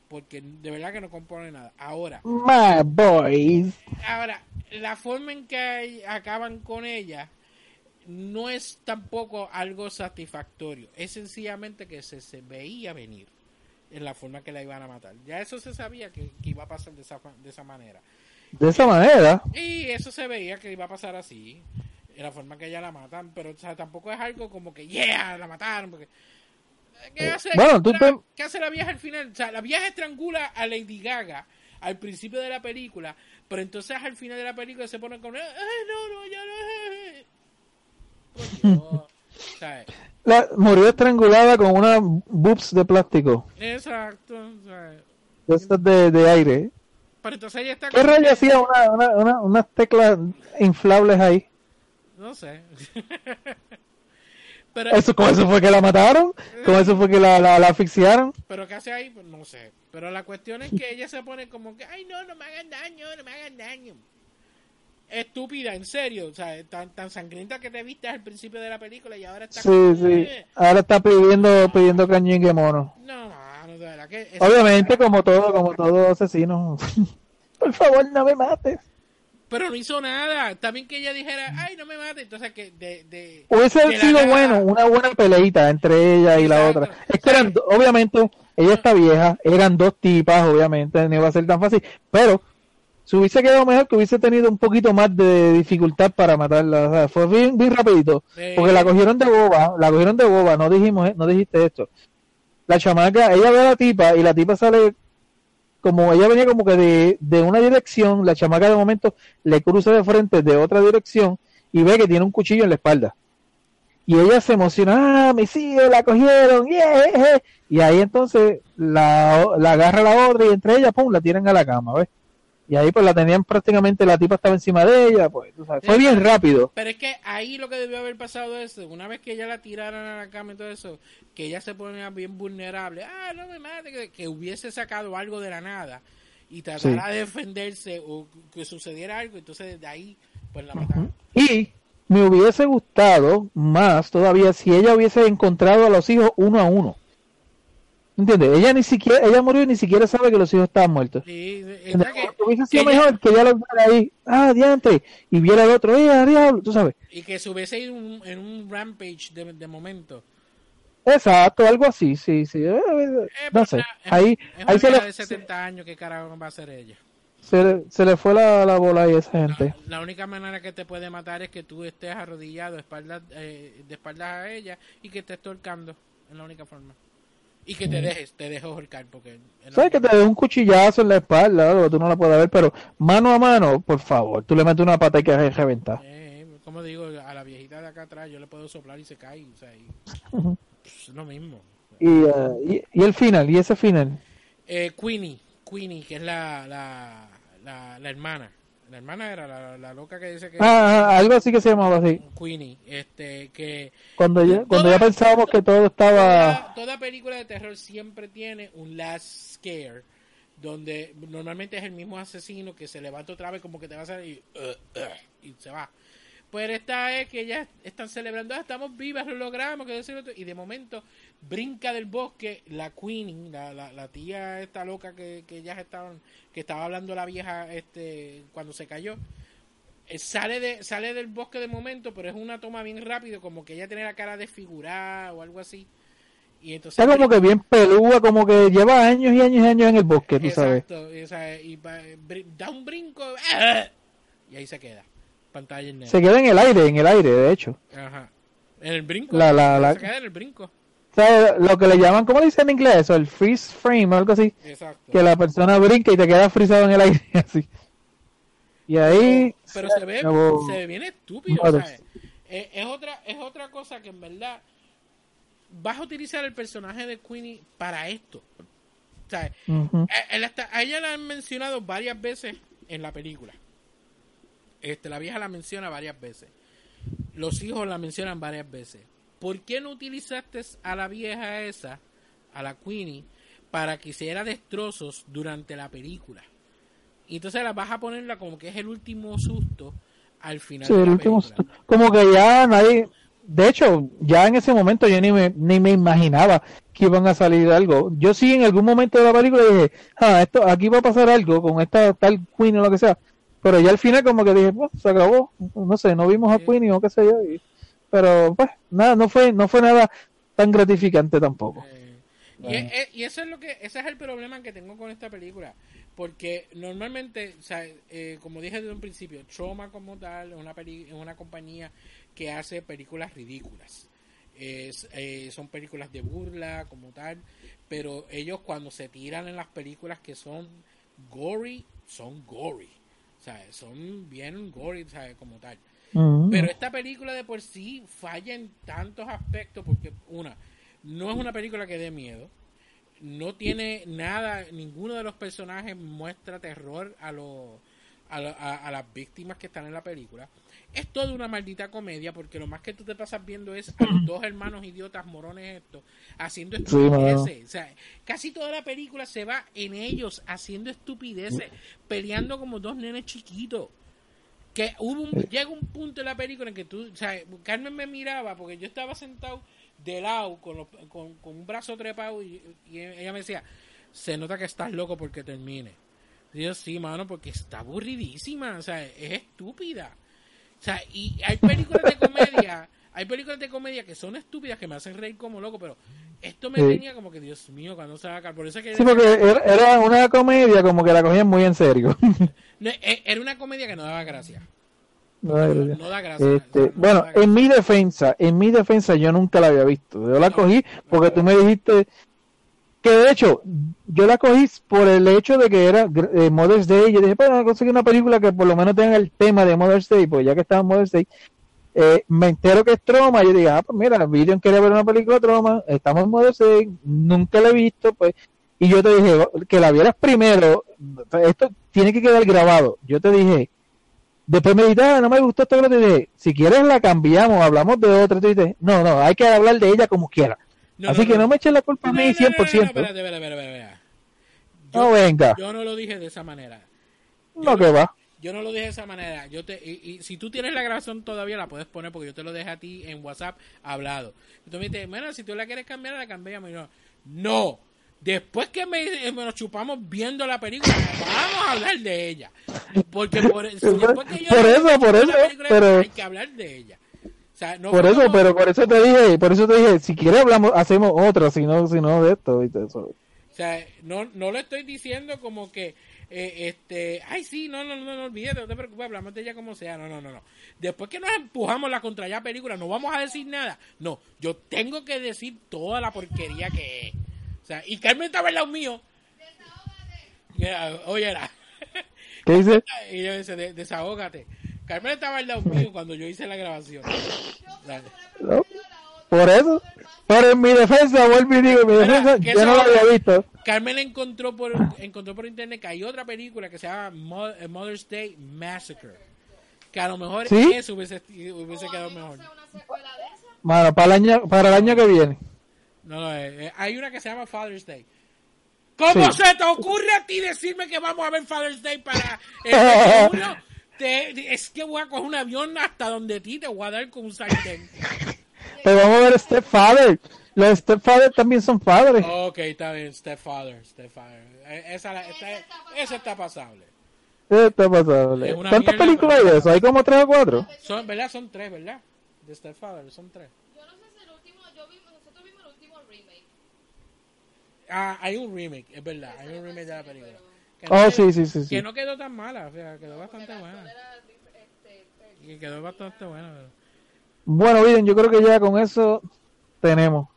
Porque de verdad que no compone nada. Ahora, My boys. ahora, la forma en que acaban con ella no es tampoco algo satisfactorio. Es sencillamente que se, se veía venir en la forma que la iban a matar. Ya eso se sabía que, que iba a pasar de esa, fa- de esa manera. De esa manera. Y eso se veía que iba a pasar así, en la forma que ella la matan, pero o sea, tampoco es algo como que, yeah, la mataron, porque... ¿Qué hace, Eh, bueno, tú la, te- ¿Qué hace la vieja al final? O sea, la vieja estrangula a Lady Gaga al principio de la película, pero entonces al final de la película se pone con... "Ay, no, no, ya no... Coño, ¿sabes? La, murió estrangulada con una boobs de plástico. Exacto. De estas de, de aire. Pero entonces ella está... ¿Qué rayo hacía una, una, una- unas teclas inflables ahí? No sé. pero, Eso, ¿Con eso fue que la mataron? ¿Con eso fue que la, la, la asfixiaron? Pero ¿qué hace ahí? Pues no sé. Pero la cuestión es que ella se pone como que, ay, no, no me hagan daño, no me hagan daño. Estúpida, en serio. O sea, tan, tan sangrienta que te viste al principio de la película y ahora está... Sí, sí. Ahora está pidiendo, pidiendo cañín mono. No, no, de verdad que... Obviamente, como todo, como todo asesino. Por favor, no me mates. Pero no hizo nada. También que ella dijera, ay, no me mate. Entonces que de... de Hubiese de sido nada- bueno una buena peleita entre ella y la otra. Es que eran, obviamente, ella está vieja, eran dos tipas, obviamente, no iba a ser tan fácil, pero se hubiese quedado mejor que hubiese tenido un poquito más de dificultad para matarla. O sea, fue bien, bien rapidito, Sí. porque la cogieron de boba, la cogieron de boba, no dijimos, no dijiste esto. La chamaca, ella ve a la tipa y la tipa sale como ella venía como que de, de una dirección, la chamaca de momento le cruza de frente de otra dirección y ve que tiene un cuchillo en la espalda. Y ella se emociona, ah, mis hijos la cogieron, yeah, yeah". y ahí entonces la, la agarra la otra y entre ellas, pum, la tiran a la cama, ¿ves? Y ahí pues la tenían prácticamente, la tipa estaba encima de ella, pues, tú sabes, fue bien rápido. Pero es que ahí lo que debió haber pasado es, una vez que ella la tiraran a la cama y todo eso, que ella se ponía bien vulnerable, ah, no me mate, que, que hubiese sacado algo de la nada y tratara de defenderse o que sucediera algo, entonces de ahí pues la mataron. Y me hubiese gustado más todavía si ella hubiese encontrado a los hijos uno a uno. ¿Entiendes? Ella ni siquiera, ella murió y ni siquiera sabe que los hijos estaban muertos. Sí, hubiese sido ella- mejor que ella lo viera ahí, ah, diante, y viera al otro, eh, diablo, tú sabes. y que se hubiese ido un- en un rampage de, de momento. Exacto, algo así, sí, sí. eh, eh, no sé, ahí, es ahí se le, de 70 años, ¿qué carajo va a hacer ella? se, le, se le fue la, la bola ahí a esa gente. La única manera que te puede matar es que tú estés arrodillado espaldas, eh, de espaldas a ella y que estés torcando. Es la única forma. Y que te dejes, te dejes ahorcar porque... ¿Sabes que te dé un cuchillazo en la espalda, algo, tú no la puedes ver, pero mano a mano, por favor, tú le metes una pata y que reventar. Eh, como digo, a la viejita de acá atrás yo le puedo soplar y se cae. O sea, y- pues, es lo mismo. Y, eh, y, y el final, y ese final. Eh, Queenie, Queenie, que es la, la, la, la hermana. La hermana era la, la loca que dice que... Ah, ah, algo así que se llamaba así. Queenie, este, que... Cuando ya, cuando Toda- ya pensábamos que todo estaba... Toda, toda película de terror siempre tiene un last scare donde normalmente es el mismo asesino que se levanta otra vez como que te va a hacer y, uh, uh, y se va. Pues esta es que ya están celebrando, "Ah, estamos vivas, lo logramos, que decir y de momento brinca del bosque la Queenie, la, la, la tía esta loca que, que ya estaban, que estaba hablando la vieja este cuando se cayó. Eh, sale de sale del bosque de momento, pero es una toma bien rápido, como que ella tiene la cara desfigurada o algo así. Y entonces Está como que bien pelúa, como que lleva años y años y años en el bosque, tú sabes. Exacto, y, brin- da un brinco y ahí se queda. Pantalla en negro. Se queda en el aire, en el aire, de hecho. Ajá. En el brinco. La- la- la- Se queda en el brinco. O sea, lo que le llaman, ¿cómo le dicen en inglés eso? El freeze frame o algo así. Exacto. Que la persona brinca y te queda frisado en el aire, así. Y ahí pero se ve, se ve bien estúpido. Eh, es otra es otra cosa que en verdad vas a utilizar el personaje de Queenie para esto. hasta- a ella la han mencionado varias veces en la película. Este, la vieja la menciona varias veces. Los hijos la mencionan varias veces. ¿Por qué no utilizaste a la vieja esa, a la Queenie, para que hiciera destrozos durante la película? Y entonces la vas a ponerla como que es el último susto al final Sí, de el la último película. como que ya nadie de hecho ya en ese momento yo ni me, ni me imaginaba que iban a salir algo yo sí en algún momento de la película dije ah esto aquí va a pasar algo con esta tal Queen o lo que sea pero ya al final como que dije pues se acabó no sé no vimos a Sí. Queen o qué sé yo y- pero pues nada no fue no fue nada tan gratificante tampoco. Eh, y, y eso es lo que ese es el problema que tengo con esta película porque normalmente o sea, eh, como dije desde un principio Trauma como tal es una peli- es una compañía que hace películas ridículas. Es- eh, son películas de burla como tal pero ellos cuando se tiran en las películas que son gory son gory son bien gory ¿sabes? como tal pero esta película de por sí falla en tantos aspectos porque una, no es una película que dé miedo, no tiene nada, ninguno de los personajes muestra terror a los a, a- a las víctimas que están en la película. Es toda una maldita comedia porque lo más que tú te pasas viendo es a los dos hermanos idiotas morones estos haciendo Sí, estupideces. o sea, casi toda la película se va en ellos haciendo estupideces, peleando como dos nenes chiquitos que hubo un, llega un punto en la película en que tú, o sea, Carmen me miraba porque yo estaba sentado de lado con, los- con, con un brazo trepado y, y ella me decía, se nota que estás loco porque termine. Yo, sí, mano, porque está aburridísima, o sea, es estúpida. O sea, y hay películas de comedia, hay películas de comedia que son estúpidas que me hacen reír como loco, pero esto me Sí. tenía como que, Dios mío, cuando se va a acabar. Por eso es que sí porque era, era una comedia como que la cogían muy en serio No, e- era una comedia que no daba gracia. No. No da gracia. Este, bueno, da gracia. en mi defensa, en mi defensa yo nunca la había visto. Yo la cogí porque tú me dijiste que de hecho yo la cogí por el hecho de que era eh, Mother's Day. Yo dije, pues vamos a conseguir una película que por lo menos tenga el tema de Mother's Day, porque ya que estaba en Mother's Day, eh, me entero que es Troma. Yo dije, ah, pues mira, Vivian quería ver una película de Troma, estamos en Mother's Day, nunca la he visto, pues. Y yo te dije que la vieras primero, esto tiene que quedar grabado. Yo te dije, Después me dijiste, ah, no me gustó esto que te dije. Si quieres la cambiamos, hablamos de otra. Tú dices, no, no, hay que hablar de ella como quiera. No, Así que no me eches la culpa a No, mí no, no, no, 100%. no, espérate, espérate, espérate, espérate. No venga, Yo no lo dije de esa manera. no que va. Yo no lo dije de esa manera. Yo te, y, y si tú tienes la grabación todavía, la puedes poner porque yo te lo dejé a ti en WhatsApp hablado. Y tú me dices, bueno, si tú la quieres cambiar, la cambiamos. Y yo, no. Después que me, eh, me nos chupamos viendo la película, vamos a hablar de ella. Porque por, si después que yo Por eso, por eso, la película, pero- hay que hablar de ella. O sea, no Por eso, como- pero por eso te dije, por eso te dije, si quieres hablamos, hacemos otra, si no, si no de esto, ¿viste? Eso. O sea, no, no lo estoy diciendo como que, eh, este, ay, sí, no, no, no, no olvides, no te preocupes, hablamos de ella como sea. No, no, no, no. Después que nos empujamos la contra ya película, no vamos a decir nada. No, yo tengo que decir toda la porquería que es. O sea, y Carmen estaba al lado mío. Ya, Oye, era. ¿Qué dice? Y yo dice, "De- desahógate. Carmen estaba al lado mío cuando yo hice la grabación. Dale. ¿No? Por eso. Pero en mi defensa, vuelvo y digo, en mi Mira, defensa, que yo no la había visto. Carmen encontró por encontró por internet que hay otra película que se llama eh, Mother's Day Massacre. Que a lo mejor ¿Sí? eso hubiese, hubiese quedado mejor. Mano, para el año, para el año que viene. No, no, eh, eh, hay una que se llama Father's Day. ¿Cómo Sí. se te ocurre a ti decirme que vamos a ver Father's Day para el 20 de junio? Te- es que voy a coger un avión hasta donde ti te voy a dar con un sartén. Pero vamos a ver Stepfather. Los Stepfather también son padres. Ok, está bien, Stepfather, Stepfather. Eh, Esa, la- está, esa está pasable. ¿Qué está? Es una ¿Cuántas películas hay de eso? ¿Hay como tres o cuatro? Son, ¿verdad? Son tres, ¿verdad? De Stepfather, son tres. Yo no sé si el último, yo vi, nosotros vimos el último remake. Ah, hay un remake, es verdad, hay un remake de la película. Que Oh, quedó- sí, sí, sí, sí. Que no quedó tan mala, o sea, quedó bastante buena. Este, Y quedó bastante buena. pero- Bueno, bien, yo creo que ya con eso tenemos.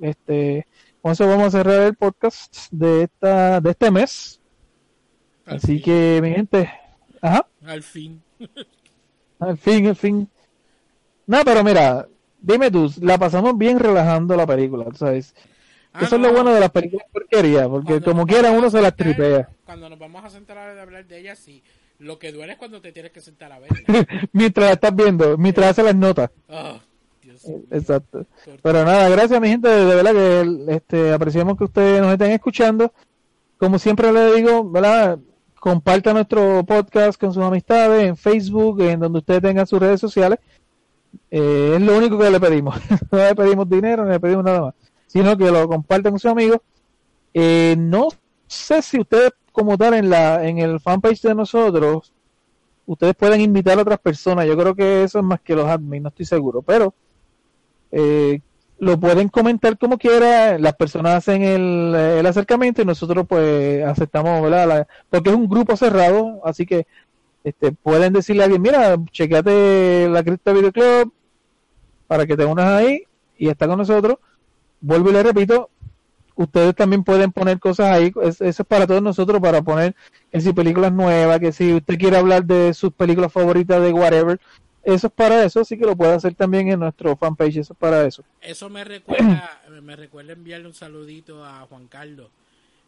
Este, con eso vamos a cerrar el podcast de esta, de este mes. Así que, mi gente, ajá. Al fin. Al fin, al fin. No, pero mira, dime tú, la pasamos bien relajando la película, ¿sabes? Ah, Eso es no, lo bueno de las películas porquería, porque como quiera uno se las tripea. Cuando nos vamos a sentar a hablar de ella, sí. Lo que duele es cuando te tienes que sentar a verla. mientras la estás viendo, mientras hace las notas. Oh, Dios mío. Exacto. Pero nada, gracias mi gente, de verdad que este, apreciamos que ustedes nos estén escuchando. Como siempre le digo, ¿verdad? Comparta nuestro podcast con sus amistades en Facebook, en donde ustedes tengan sus redes sociales. Eh, es lo único que le pedimos. no le pedimos dinero, no le pedimos nada más. Sino que lo compartan con sus amigos. Eh, no sé si ustedes como tal en la en el fanpage de nosotros ustedes pueden invitar a otras personas. Yo creo que eso es más que los admins, no estoy seguro. Pero eh, lo pueden comentar como quiera, las personas hacen el, el acercamiento y nosotros pues aceptamos, ¿verdad? Porque es un grupo cerrado, así que este, pueden decirle a alguien, mira, chequeate la Cripta Video Club para que te unas ahí y está con nosotros. Vuelvo y le repito, ustedes también pueden poner cosas ahí, es- eso es para todos nosotros, para poner que si películas nuevas, que si usted quiere hablar de sus películas favoritas de whatever, eso es para eso, así que lo puede hacer también en nuestro fanpage, eso es para eso. Eso me recuerda, me recuerda enviarle un saludito a Juan Carlos,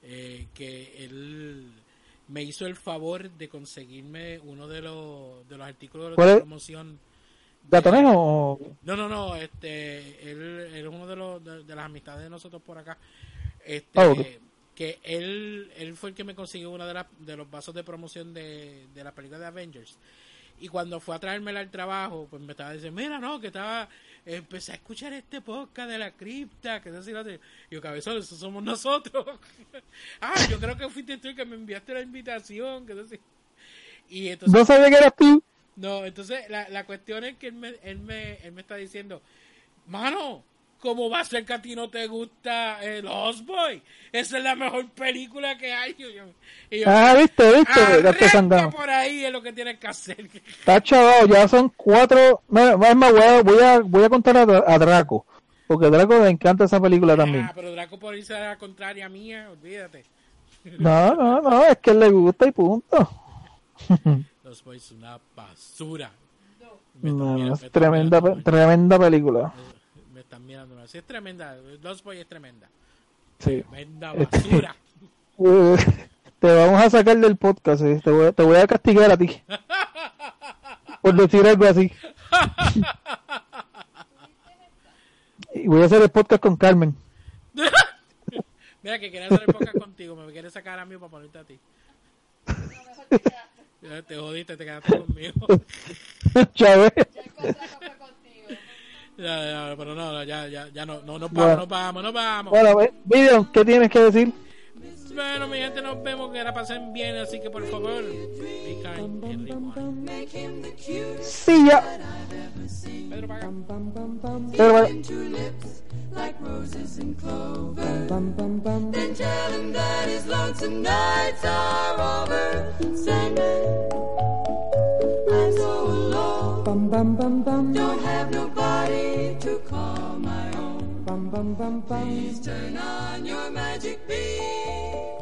eh, que él me hizo el favor de conseguirme uno de los, de los artículos ¿Cuál de promoción. ¿Gatonejo o No, no, no, este, él, él es uno de, los, de, de las amistades de nosotros por acá. Este, Ah, que él, él fue el que me consiguió uno de, las de los vasos de promoción de, de la película de Avengers. Y cuando fue a traérmela al trabajo, pues me estaba diciendo, mira, no, que estaba, empecé a escuchar este podcast de la cripta, que lo hace". Y yo, cabezón, eso somos nosotros. ah, yo creo que fuiste tú el que me enviaste la invitación, que eso sí. Y entonces, no sabía que eras tú? no, entonces la, la cuestión es que él me, él, me, él me está diciendo, mano, ¿cómo va a ser que a ti no te gusta eh, Lost Boy? Esa es la mejor película que hay. Y yo, y yo, Ah, viste, viste, "Arranca Gato Sandano. por ahí es lo que tienes que hacer. Está chaval, ya son cuatro. Más, voy a, voy a, voy a contar a, a Draco. Porque a Draco le encanta esa película también. Ah, pero Draco por irse a la contraria mía, olvídate. No, no, no, es que le gusta y punto. Lost Boy es una basura. No, es tremenda, tremenda película. Sí, es tremenda. Lost Boy es tremenda. Sí. Tremenda Este- basura. Eh, te vamos a sacar del podcast, eh. te, voy, a- te voy a castigar a ti. Por decir algo así. Y voy a hacer el podcast con Carmen. Mira, que quería hacer el podcast contigo, me quieres sacar a mí para ponerte a ti. Ya Te jodiste, te quedaste conmigo. Chávez. Ya el contrato fue contigo. Ya, ya, pero no, ya, ya, ya no, no, nos Bueno. vamos, nos vamos, nos vamos. Bueno, Vivian, ¿qué tienes que decir? Bueno, mi gente, nos vemos, que la pasen bien, así que por favor, be kind and rewind. Sí, ya. Pedro, paga. Pero, vaya. like roses and clover. Then tell him that his lonesome nights are over. Sandman, I'm so alone. Don't have nobody to call my own. Please turn on your magic beam.